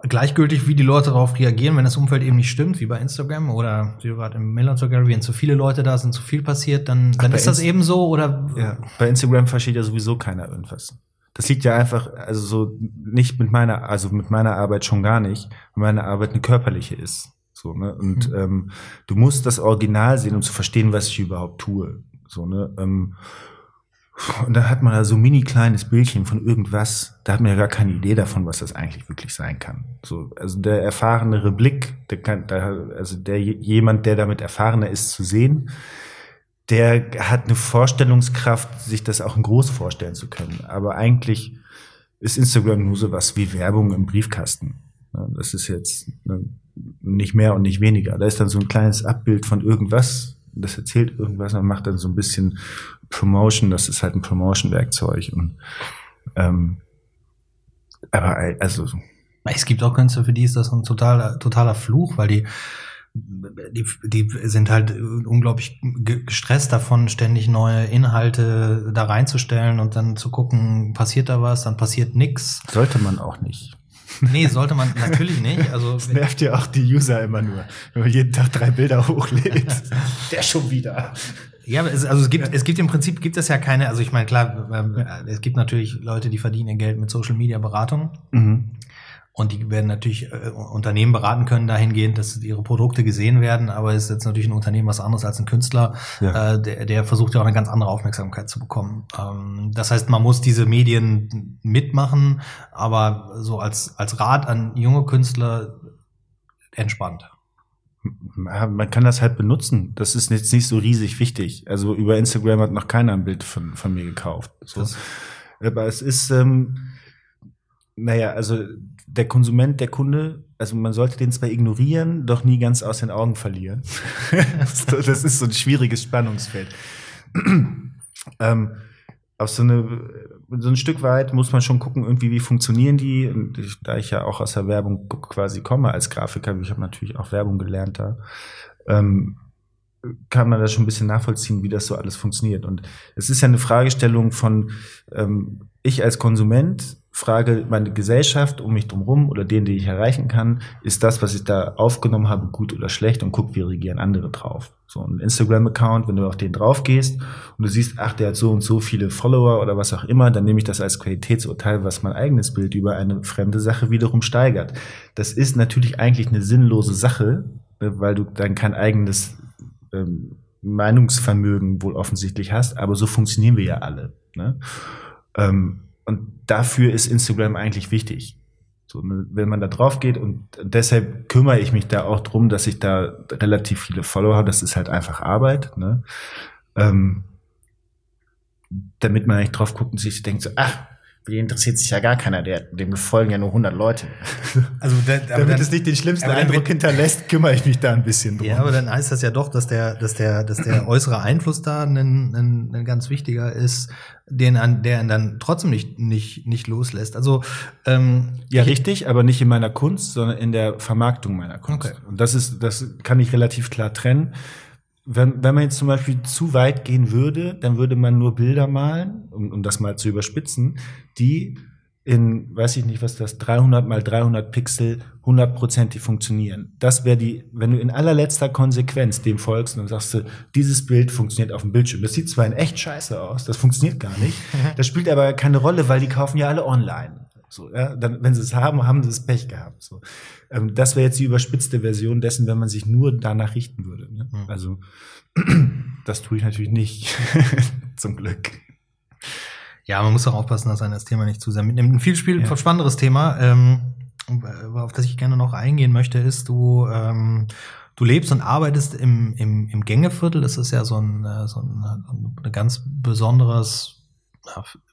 gleichgültig, wie die Leute darauf reagieren, wenn das Umfeld eben nicht stimmt, wie bei Instagram oder wie gerade im Millantor Gallery, wenn zu viele Leute da sind, zu viel passiert, dann, dann ist das eben so oder? Ja, bei Instagram versteht ja sowieso keiner irgendwas. Das liegt ja einfach, also so nicht mit meiner, also mit meiner Arbeit schon gar nicht, weil meine Arbeit eine körperliche ist. So, ne? Und mhm. ähm, du musst das Original sehen, um zu verstehen, was ich überhaupt tue. So, ne? Ähm, und da hat man da so mini kleines Bildchen von irgendwas, da hat man ja gar keine Idee davon, was das eigentlich wirklich sein kann. So, also der erfahrenere Blick, der kann, der, also der jemand, der damit erfahrener ist zu sehen, der hat eine Vorstellungskraft, sich das auch in groß vorstellen zu können. Aber eigentlich ist Instagram nur so was wie Werbung im Briefkasten. Das ist jetzt nicht mehr und nicht weniger. Da ist dann so ein kleines Abbild von irgendwas, das erzählt irgendwas und macht dann so ein bisschen Promotion, das ist halt ein Promotion-Werkzeug. Und ähm, aber also es gibt auch Künstler, für die ist das ein totaler, totaler Fluch, weil die die, die sind halt unglaublich gestresst davon, ständig neue Inhalte da reinzustellen und dann zu gucken, passiert da was, dann passiert nix. Sollte man auch nicht. Nee, sollte man natürlich nicht. <laughs> Also das nervt ja auch die User immer nur, wenn man jeden Tag drei Bilder hochlädt. <laughs> Der schon wieder. Ja, es, also es gibt, es gibt im Prinzip gibt es ja keine, also ich meine, klar, ähm, es gibt natürlich Leute, die verdienen ihr Geld mit Social Media Beratung. Mhm. Und die werden natürlich äh, Unternehmen beraten können dahingehend, dass ihre Produkte gesehen werden. Aber es ist jetzt natürlich ein Unternehmen was anderes als ein Künstler, ja. äh, der, der versucht ja auch eine ganz andere Aufmerksamkeit zu bekommen. Ähm, das heißt, man muss diese Medien mitmachen, aber so als, als Rat an junge Künstler entspannt. Man kann das halt benutzen. Das ist jetzt nicht so riesig wichtig. Also über Instagram hat noch keiner ein Bild von, von mir gekauft. So. Aber es ist, ähm, naja, also der Konsument, der Kunde, also man sollte den zwar ignorieren, doch nie ganz aus den Augen verlieren. <laughs> das ist so ein schwieriges Spannungsfeld. <clears throat> ähm, auf so eine so ein Stück weit muss man schon gucken, irgendwie wie funktionieren die. Und ich, da ich ja auch aus der Werbung quasi komme als Grafiker, ich habe natürlich auch Werbung gelernt da, ähm, kann man das schon ein bisschen nachvollziehen, wie das so alles funktioniert. Und es ist ja eine Fragestellung von ähm, ich als Konsument frage meine Gesellschaft um mich drumherum oder den, den ich erreichen kann, ist das, was ich da aufgenommen habe, gut oder schlecht und guck, wie reagieren andere drauf. So ein Instagram-Account, wenn du auf den drauf gehst und du siehst, ach, der hat so und so viele Follower oder was auch immer, dann nehme ich das als Qualitätsurteil, was mein eigenes Bild über eine fremde Sache wiederum steigert. Das ist natürlich eigentlich eine sinnlose Sache, ne, weil du dann kein eigenes ähm, Meinungsvermögen wohl offensichtlich hast, aber so funktionieren wir ja alle. Ne? Ähm, und dafür ist Instagram eigentlich wichtig. So, wenn man da drauf geht und deshalb kümmere ich mich da auch drum, dass ich da relativ viele Follower habe. Das ist halt einfach Arbeit. Ne? Ähm, damit man nicht drauf guckt und sich denkt so, ach, den interessiert sich ja gar keiner, der, dem folgen ja nur 100 Leute. <laughs> Also da, damit dann, es nicht den schlimmsten Eindruck hinterlässt, kümmere ich mich da ein bisschen drum. Ja, aber dann heißt das ja doch, dass der, dass der, dass der äußere Einfluss da ein, ein, ein ganz wichtiger ist, den an, der ihn dann trotzdem nicht, nicht, nicht loslässt. Also ähm, ja, richtig, aber nicht in meiner Kunst, sondern in der Vermarktung meiner Kunst. Okay. Und das ist, das kann ich relativ klar trennen. Wenn, wenn man jetzt zum Beispiel zu weit gehen würde, dann würde man nur Bilder malen, um, um das mal zu überspitzen, die in, weiß ich nicht, was das, 300 mal 300 Pixel hundertprozentig funktionieren. Das wäre die, wenn du in allerletzter Konsequenz dem folgst und sagst du, dieses Bild funktioniert auf dem Bildschirm. Das sieht zwar in echt scheiße aus, das funktioniert gar nicht. <laughs> Das spielt aber keine Rolle, weil die kaufen ja alle online. So, ja, dann, wenn sie es haben, haben sie es Pech gehabt. So. Ähm, das wäre jetzt die überspitzte Version dessen, wenn man sich nur danach richten würde. Ne? Mhm. Also, <clears throat> das tue ich natürlich nicht. <laughs> Zum Glück. Ja, man muss auch aufpassen, dass einer das Thema nicht zu sehr mitnimmt. Ein viel Spiel, ja. spannenderes Thema, ähm, auf das ich gerne noch eingehen möchte, ist, du, ähm, du lebst und arbeitest im, im, im Gängeviertel. Das ist ja so ein, äh, so ein, ein ganz besonderes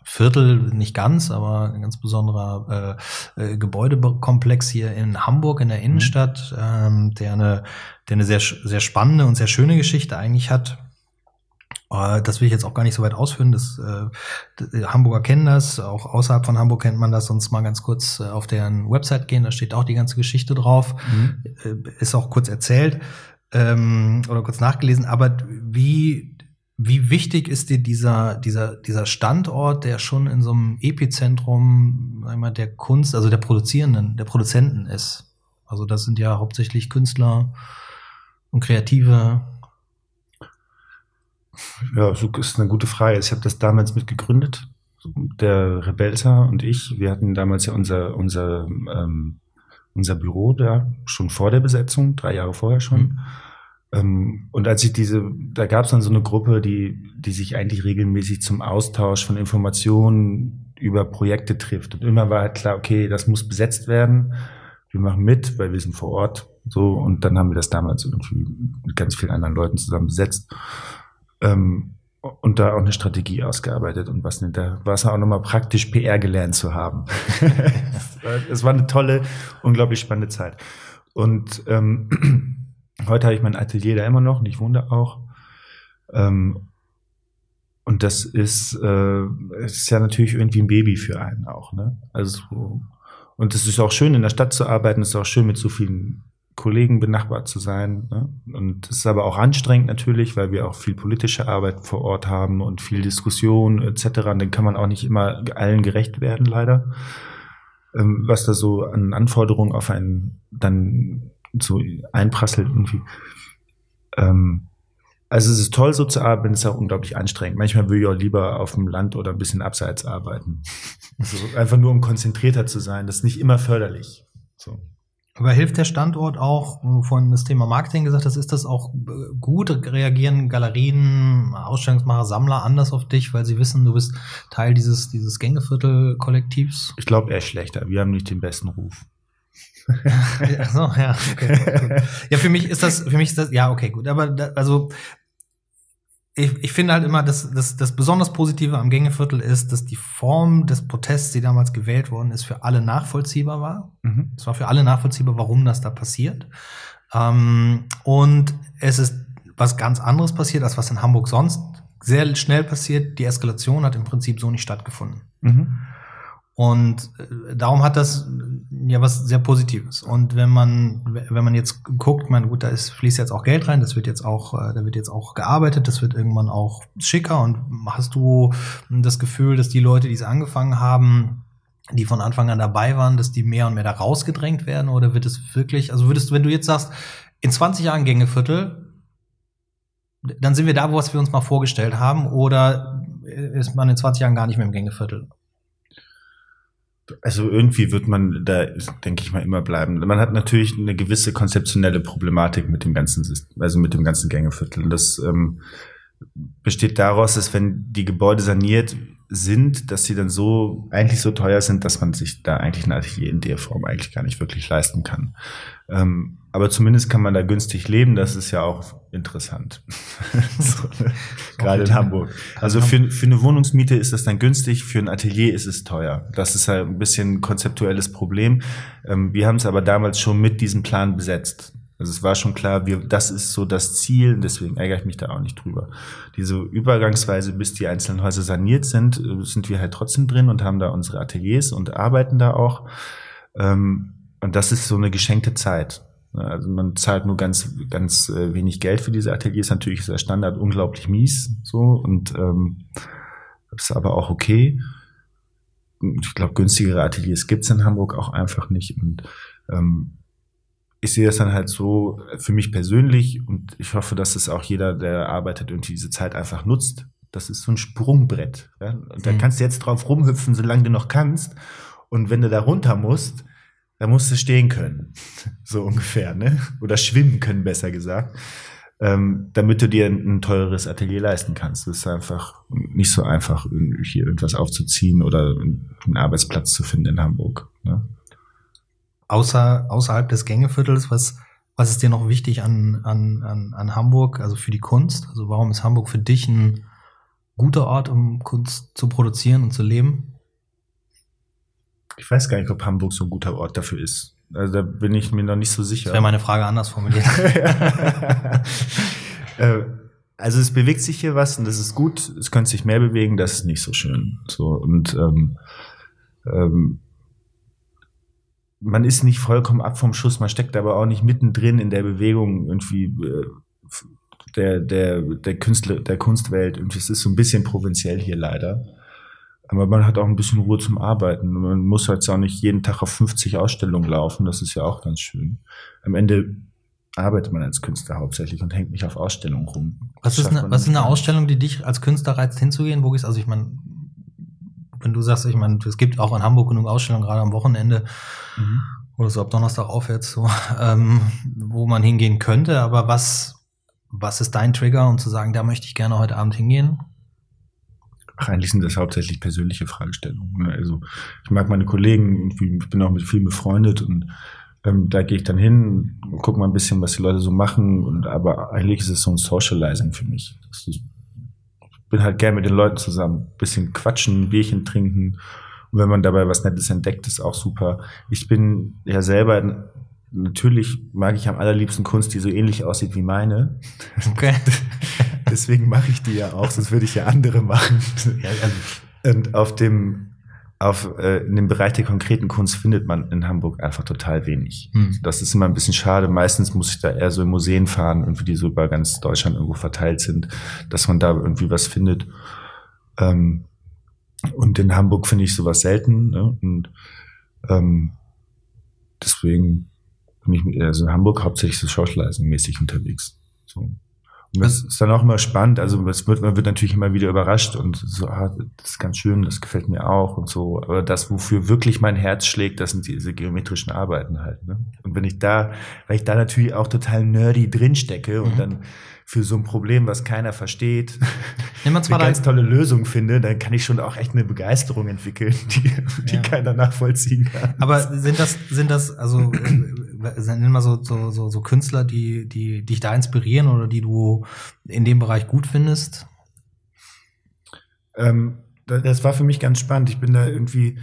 Viertel, nicht ganz, aber ein ganz besonderer äh, äh, Gebäudekomplex hier in Hamburg in der mhm. Innenstadt, ähm, der eine, der eine sehr, sehr spannende und sehr schöne Geschichte eigentlich hat. Äh, das will ich jetzt auch gar nicht so weit ausführen. Das, äh, Hamburger kennen das, auch außerhalb von Hamburg kennt man das. Sonst mal ganz kurz äh, auf deren Website gehen, da steht auch die ganze Geschichte drauf. Mhm. Äh, ist auch kurz erzählt ähm, oder kurz nachgelesen. Aber wie wie wichtig ist dir dieser, dieser, dieser Standort, der schon in so einem Epizentrum einmal der Kunst, also der Produzierenden, der Produzenten ist? Also das sind ja hauptsächlich Künstler und Kreative. Ja, so ist eine gute Frage. Ich habe das damals mitgegründet. Der Rebelsa und ich, wir hatten damals ja unser, unser, ähm, unser Büro da schon vor der Besetzung, drei Jahre vorher schon. Mhm. Ähm, und als ich diese, da gab es dann so eine Gruppe, die, die sich eigentlich regelmäßig zum Austausch von Informationen über Projekte trifft. Und immer war halt klar, okay, das muss besetzt werden. Wir machen mit, weil wir sind vor Ort. So, und dann haben wir das damals irgendwie mit ganz vielen anderen Leuten zusammen besetzt. Ähm, und da auch eine Strategie ausgearbeitet und was nicht. Da war es auch nochmal praktisch PR gelernt zu haben. <laughs> es war eine tolle, unglaublich spannende Zeit. Und ähm, Heute habe ich mein Atelier da immer noch und ich wohne da auch. Ähm, und das ist, äh, ist ja natürlich irgendwie ein Baby für einen auch. Ne? Also, und es ist auch schön, in der Stadt zu arbeiten, es ist auch schön, mit so vielen Kollegen benachbart zu sein. Ne? Und es ist aber auch anstrengend natürlich, weil wir auch viel politische Arbeit vor Ort haben und viel Diskussion etc. Und dann kann man auch nicht immer allen gerecht werden, leider. Ähm, was da so an Anforderungen auf einen dann so einprasselt irgendwie. Ähm, also es ist toll, so zu arbeiten, es ist auch unglaublich anstrengend. Manchmal würde ich auch lieber auf dem Land oder ein bisschen abseits arbeiten. so, einfach nur, um konzentrierter zu sein. Das ist nicht immer förderlich. So. Aber hilft der Standort auch, von das Thema Marketing gesagt hast, ist das auch gut? Reagieren Galerien, Ausstellungsmacher, Sammler anders auf dich, weil sie wissen, du bist Teil dieses, dieses Gängeviertel-Kollektivs? Ich glaube eher schlechter. Wir haben nicht den besten Ruf ja, so, ja, okay, ja, für mich ist das, für mich ist das, ja, okay, gut. Aber da, also ich, ich finde halt immer, dass, dass das besonders Positive am Gängeviertel ist, dass die Form des Protests, die damals gewählt worden ist, für alle nachvollziehbar war. Mhm. Es war für alle nachvollziehbar, warum das da passiert. Ähm, und es ist was ganz anderes passiert, als was in Hamburg sonst sehr schnell passiert. Die Eskalation hat im Prinzip so nicht stattgefunden. Mhm. Und äh, darum hat das ja was sehr Positives. Und wenn man, wenn man jetzt guckt, man gut, da ist, fließt jetzt auch Geld rein, das wird jetzt auch, äh, da wird jetzt auch gearbeitet, das wird irgendwann auch schicker. Und hast du das Gefühl, dass die Leute, die es angefangen haben, die von Anfang an dabei waren, dass die mehr und mehr da rausgedrängt werden? Oder wird es wirklich, also würdest du, wenn du jetzt sagst, in 20 Jahren Gängeviertel, dann sind wir da, wo wir uns mal vorgestellt haben, oder ist man in 20 Jahren gar nicht mehr im Gängeviertel? Also irgendwie wird man da, denke ich mal, immer bleiben. Man hat natürlich eine gewisse konzeptionelle Problematik mit dem ganzen, also mit dem ganzen Gängeviertel. Das ähm, besteht daraus, dass wenn die Gebäude saniert sind, dass sie dann so eigentlich so teuer sind, dass man sich da eigentlich ein Atelier in der Form eigentlich gar nicht wirklich leisten kann. Ähm, aber zumindest kann man da günstig leben, das ist ja auch interessant. <laughs> so? Gerade in Hamburg. Also für, für eine Wohnungsmiete ist das dann günstig, für ein Atelier ist es teuer. Das ist halt ein bisschen ein konzeptuelles Problem. Ähm, wir haben es aber damals schon mit diesem Plan besetzt. Also es war schon klar, wir, das ist so das Ziel, deswegen ärgere ich mich da auch nicht drüber. Diese Übergangsweise, bis die einzelnen Häuser saniert sind, äh, sind wir halt trotzdem drin und haben da unsere Ateliers und arbeiten da auch. Ähm, und das ist so eine geschenkte Zeit. Also man zahlt nur ganz, ganz äh, wenig Geld für diese Ateliers. Natürlich ist der Standard unglaublich mies, so und ähm, ist aber auch okay. Ich glaube, günstigere Ateliers gibt's in Hamburg auch einfach nicht. Und ähm, ich sehe das dann halt so für mich persönlich und ich hoffe, dass es auch jeder, der arbeitet, irgendwie diese Zeit einfach nutzt. Das ist so ein Sprungbrett. Ja? Und da Mhm. kannst du jetzt drauf rumhüpfen, solange du noch kannst. Und wenn du da runter musst, dann musst du stehen können. So ungefähr, ne? Oder schwimmen können, besser gesagt. Ähm, damit du dir ein, ein teures Atelier leisten kannst. Das ist einfach nicht so einfach, hier irgendwas aufzuziehen oder einen Arbeitsplatz zu finden in Hamburg. Ne? Außer, außerhalb des Gängeviertels, was, was ist dir noch wichtig an, an, an, an Hamburg, also für die Kunst? Also warum ist Hamburg für dich ein guter Ort, um Kunst zu produzieren und zu leben? Ich weiß gar nicht, ob Hamburg so ein guter Ort dafür ist. Also da bin ich mir noch nicht so sicher. Das wäre meine Frage anders formuliert. <laughs> <laughs> Äh, also es bewegt sich hier was und das ist gut. Es könnte sich mehr bewegen, das ist nicht so schön. So und ähm, ähm, man ist nicht vollkommen ab vom Schuss, man steckt aber auch nicht mittendrin in der Bewegung irgendwie äh, der der der Künstler der Kunstwelt. Und es ist so ein bisschen provinziell hier leider. Aber man hat auch ein bisschen Ruhe zum Arbeiten. Man muss halt auch nicht jeden Tag auf 50 Ausstellungen laufen. Das ist ja auch ganz schön. Am Ende arbeitet man als Künstler hauptsächlich und hängt nicht auf Ausstellungen rum. Was ist, eine, was ist eine Ausstellung, die dich als Künstler reizt, hinzugehen? Wo gehst also ich meine, wenn du sagst, ich meine, es gibt auch in Hamburg genug Ausstellungen, gerade am Wochenende Mhm. oder so ab Donnerstag aufwärts, so, ähm, wo man hingehen könnte, aber was, was ist dein Trigger, um zu sagen, da möchte ich gerne heute Abend hingehen? Eigentlich sind das hauptsächlich persönliche Fragestellungen. ne? Also ich mag meine Kollegen, ich bin auch mit vielen befreundet und ähm, da gehe ich dann hin und gucke mal ein bisschen, was die Leute so machen. Und aber eigentlich ist es so ein Socializing für mich. Ich bin halt gern mit den Leuten zusammen, bisschen quatschen, ein Bierchen trinken. Und wenn man dabei was Nettes entdeckt, ist auch super. Ich bin ja selber natürlich mag ich am allerliebsten Kunst, die so ähnlich aussieht wie meine. Okay. <laughs> Deswegen mache ich die ja auch, sonst würde ich ja andere machen. Und auf dem, auf, äh, in dem Bereich der konkreten Kunst findet man in Hamburg einfach total wenig. hm. Das ist immer ein bisschen schade. Meistens muss ich da eher so in Museen fahren, irgendwie die so über ganz Deutschland irgendwo verteilt sind, dass man da irgendwie was findet. Ähm, und in Hamburg finde ich sowas selten. Ne? Und ähm, deswegen bin ich mit- also in Hamburg hauptsächlich so Socializing-mäßig unterwegs. So. Und das ist dann auch immer spannend. Also es wird, man wird natürlich immer wieder überrascht und so, ah, das ist ganz schön, das gefällt mir auch und so. Aber das, wofür wirklich mein Herz schlägt, das sind diese geometrischen Arbeiten halt. Ne? Und wenn ich da, weil ich da natürlich auch total nerdy drinstecke und Mhm. dann für so ein Problem, was keiner versteht, Nimm <laughs> eine ganz tolle Lösung finde, dann kann ich schon auch echt eine Begeisterung entwickeln, <laughs> die, die Ja. keiner nachvollziehen kann. aber sind das, sind das, also, äh, sind immer so, so, so, so Künstler, die, die dich da inspirieren oder die du in dem Bereich gut findest? Ähm, da- das war für mich ganz spannend. Ich bin da irgendwie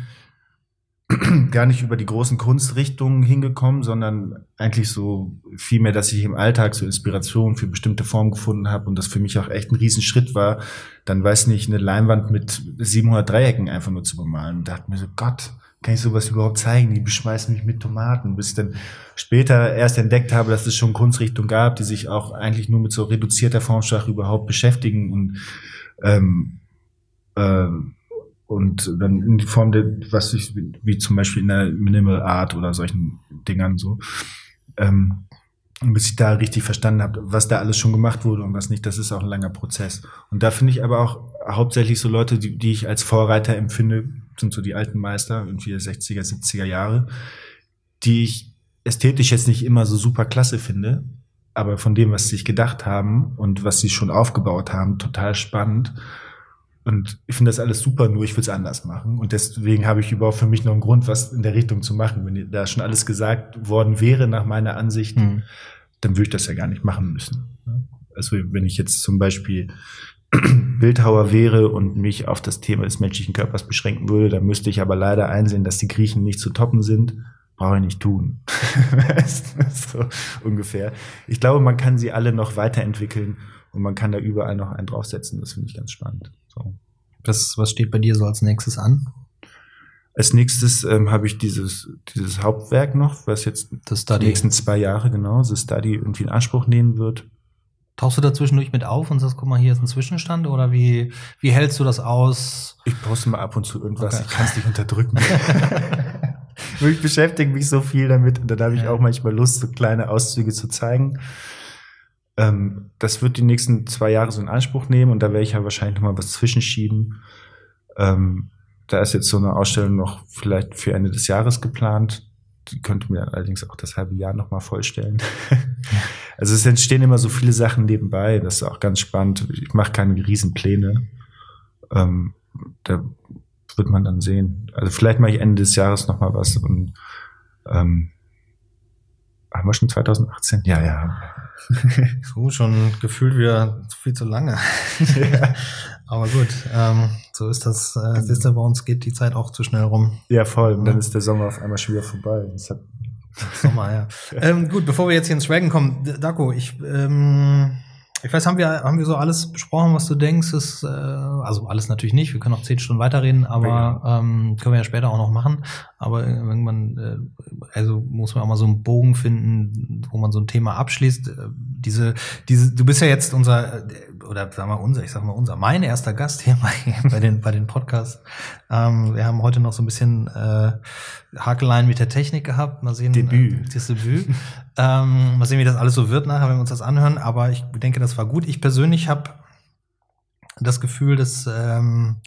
<clears throat> gar nicht über die großen Kunstrichtungen hingekommen, sondern eigentlich so vielmehr, dass ich im Alltag so Inspiration für bestimmte Formen gefunden habe und das für mich auch echt ein Riesenschritt war, dann weiß nicht, eine Leinwand mit 700 Dreiecken einfach nur zu bemalen. Und dachte mir so, Gott, kann ich sowas überhaupt zeigen? Die beschmeißen mich mit Tomaten. Bis ich dann später erst entdeckt habe, dass es schon Kunstrichtungen gab, die sich auch eigentlich nur mit so reduzierter Formsprache überhaupt beschäftigen und ähm, ähm, und dann in die Form der, was ich, wie zum Beispiel in der Minimal Art oder solchen Dingern so. Ähm, bis ich da richtig verstanden habe, was da alles schon gemacht wurde und was nicht, das ist auch ein langer Prozess. Und da finde ich aber auch hauptsächlich so Leute, die, die ich als Vorreiter empfinde, sind so die alten Meister, irgendwie der 60er, 70er Jahre, die ich ästhetisch jetzt nicht immer so super klasse finde, aber von dem, was sie sich gedacht haben und was sie schon aufgebaut haben, total spannend. Und ich finde das alles super, nur ich will es anders machen. Und deswegen habe ich überhaupt für mich noch einen Grund, was in der Richtung zu machen. Wenn da schon alles gesagt worden wäre, nach meiner Ansicht, Hm. dann würde ich das ja gar nicht machen müssen. Also wenn ich jetzt zum Beispiel <clears throat> Bildhauer wäre und mich auf das Thema des menschlichen Körpers beschränken würde, dann müsste ich aber leider einsehen, dass die Griechen nicht zu toppen sind. Brauche ich nicht tun. <laughs> so ungefähr. Ich glaube, man kann sie alle noch weiterentwickeln und man kann da überall noch einen draufsetzen. Das finde ich ganz spannend. So. Was, was steht bei dir so als nächstes an? Als nächstes ähm, habe ich dieses, dieses Hauptwerk noch, was jetzt Das die nächsten zwei Jahre genau, The Study irgendwie in Anspruch nehmen wird. Tauchst du da zwischendurch mit auf und sagst, guck mal, hier ist ein Zwischenstand oder wie, wie hältst du das aus? Ich poste mal ab und zu irgendwas, Okay. ich kann es nicht unterdrücken. <laughs> <laughs> ich beschäftige mich so viel damit und dann habe ich Ja. auch manchmal Lust, so kleine Auszüge zu zeigen. Ähm, das wird die nächsten zwei Jahre so in Anspruch nehmen und da werde ich ja wahrscheinlich noch mal was zwischenschieben. Ähm, da ist jetzt so eine Ausstellung noch vielleicht für Ende des Jahres geplant. Die könnte mir allerdings auch das halbe Jahr noch mal vollstellen. <laughs> also es entstehen immer so viele Sachen nebenbei. Das ist auch ganz spannend. Ich mache keine Riesenpläne. Ähm, da wird man dann sehen. Also vielleicht mache ich Ende des Jahres noch mal was und ähm, haben wir schon 2018? Ja, ja. <laughs> So, schon gefühlt wieder viel zu lange. <laughs> Aber gut, ähm, so ist das. Äh, siehst du, bei uns geht die Zeit auch zu schnell rum. ja, voll. Und dann ist der Sommer auf einmal schon wieder vorbei. Sommer, ja. <laughs> ähm, gut, bevor wir jetzt hier ins Dragon kommen, D- Daco, ich, ähm, ich weiß, haben wir, haben wir so alles besprochen, was du denkst? Ist, äh, also alles natürlich nicht, wir können noch zehn Stunden weiterreden, aber ähm, können wir ja später auch noch machen. Aber irgendwann, äh, also muss man auch mal so einen Bogen finden, wo man so ein Thema abschließt. Äh, Diese, diese, du bist ja jetzt unser, äh, oder sagen wir unser, ich sag mal unser, mein erster Gast hier <laughs> bei, bei den, bei den Podcasts. Ähm, wir haben heute noch so ein bisschen äh, Hakeleien mit der Technik gehabt. Mal sehen. Debüt. Äh, das Debüt. <laughs> ähm, mal sehen, wie das alles so wird nachher, wenn wir uns das anhören. Aber ich denke, das war gut. Ich persönlich habe das Gefühl, dass ähm,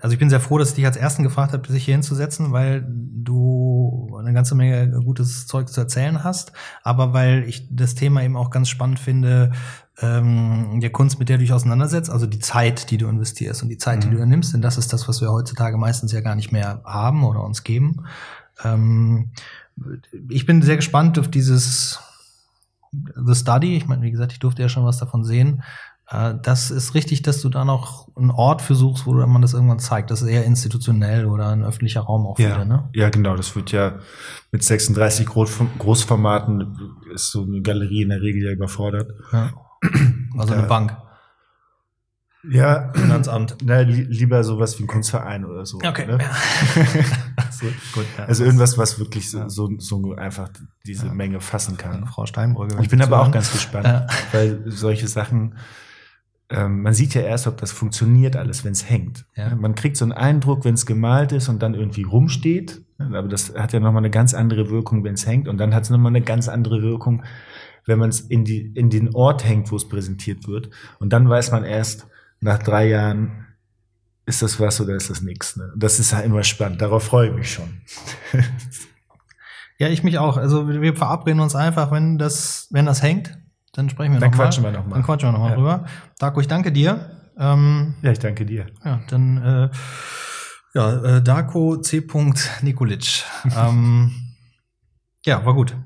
also ich bin sehr froh, dass ich dich als Ersten gefragt habe, sich hier hinzusetzen, weil du eine ganze Menge gutes Zeug zu erzählen hast, aber weil ich das Thema eben auch ganz spannend finde, ähm, der Kunst, mit der du dich auseinandersetzt, also die Zeit, die du investierst und die Zeit, die Mhm. du da nimmst, denn das ist das, was wir heutzutage meistens ja gar nicht mehr haben oder uns geben. Ähm, ich bin sehr gespannt auf dieses The Study. Ich meine, wie gesagt, ich durfte ja schon was davon sehen. Äh, Das ist richtig, dass du da noch einen Ort für suchst, wo man das irgendwann zeigt. Das ist eher institutionell oder ein öffentlicher Raum auch ja, wieder, ne? ja, genau. Das wird ja mit 36 Groß- Großformaten ist so eine Galerie in der Regel ja überfordert. Ja. Also eine Ja. Bank, Ja, Finanzamt. na, li lieber sowas wie ein Kunstverein oder so. Okay. Ne? <laughs> so, gut, ja. Also irgendwas, was wirklich so, so, so einfach diese. Menge fassen kann. Frau Steinbrügge. Ich bin aber auch ganz gespannt, weil solche Sachen, ähm, man sieht ja erst, ob das funktioniert alles, wenn es hängt. Ja. Man kriegt so einen Eindruck, wenn es gemalt ist und dann irgendwie rumsteht. Aber das hat ja nochmal eine ganz andere Wirkung, wenn es hängt. Und dann hat es nochmal eine ganz andere Wirkung, wenn man es in, die, in den Ort hängt, wo es präsentiert wird. Und dann weiß man erst nach drei Jahren, ist das was oder ist das nichts. Ne? Das ist ja immer spannend. Darauf freue ich mich schon. <laughs> Ja, ich mich auch. Also wir wir verabreden uns einfach, wenn das, wenn das hängt, dann sprechen wir Dann noch mal. quatschen wir noch mal. Dann quatschen wir nochmal Ja. drüber. Darko, ich danke dir. Ähm, Ja, ich danke dir. ja, dann äh, ja, äh, Darko C. Nikolic. <laughs> ähm, ja, war gut.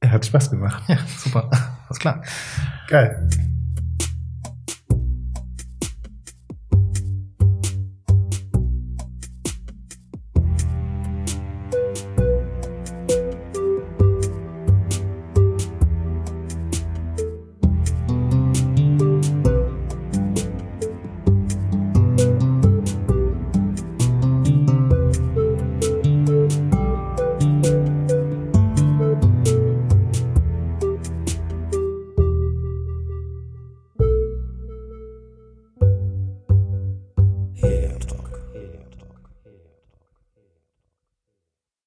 Er hat Spaß gemacht. Ja, super. Alles klar. Geil.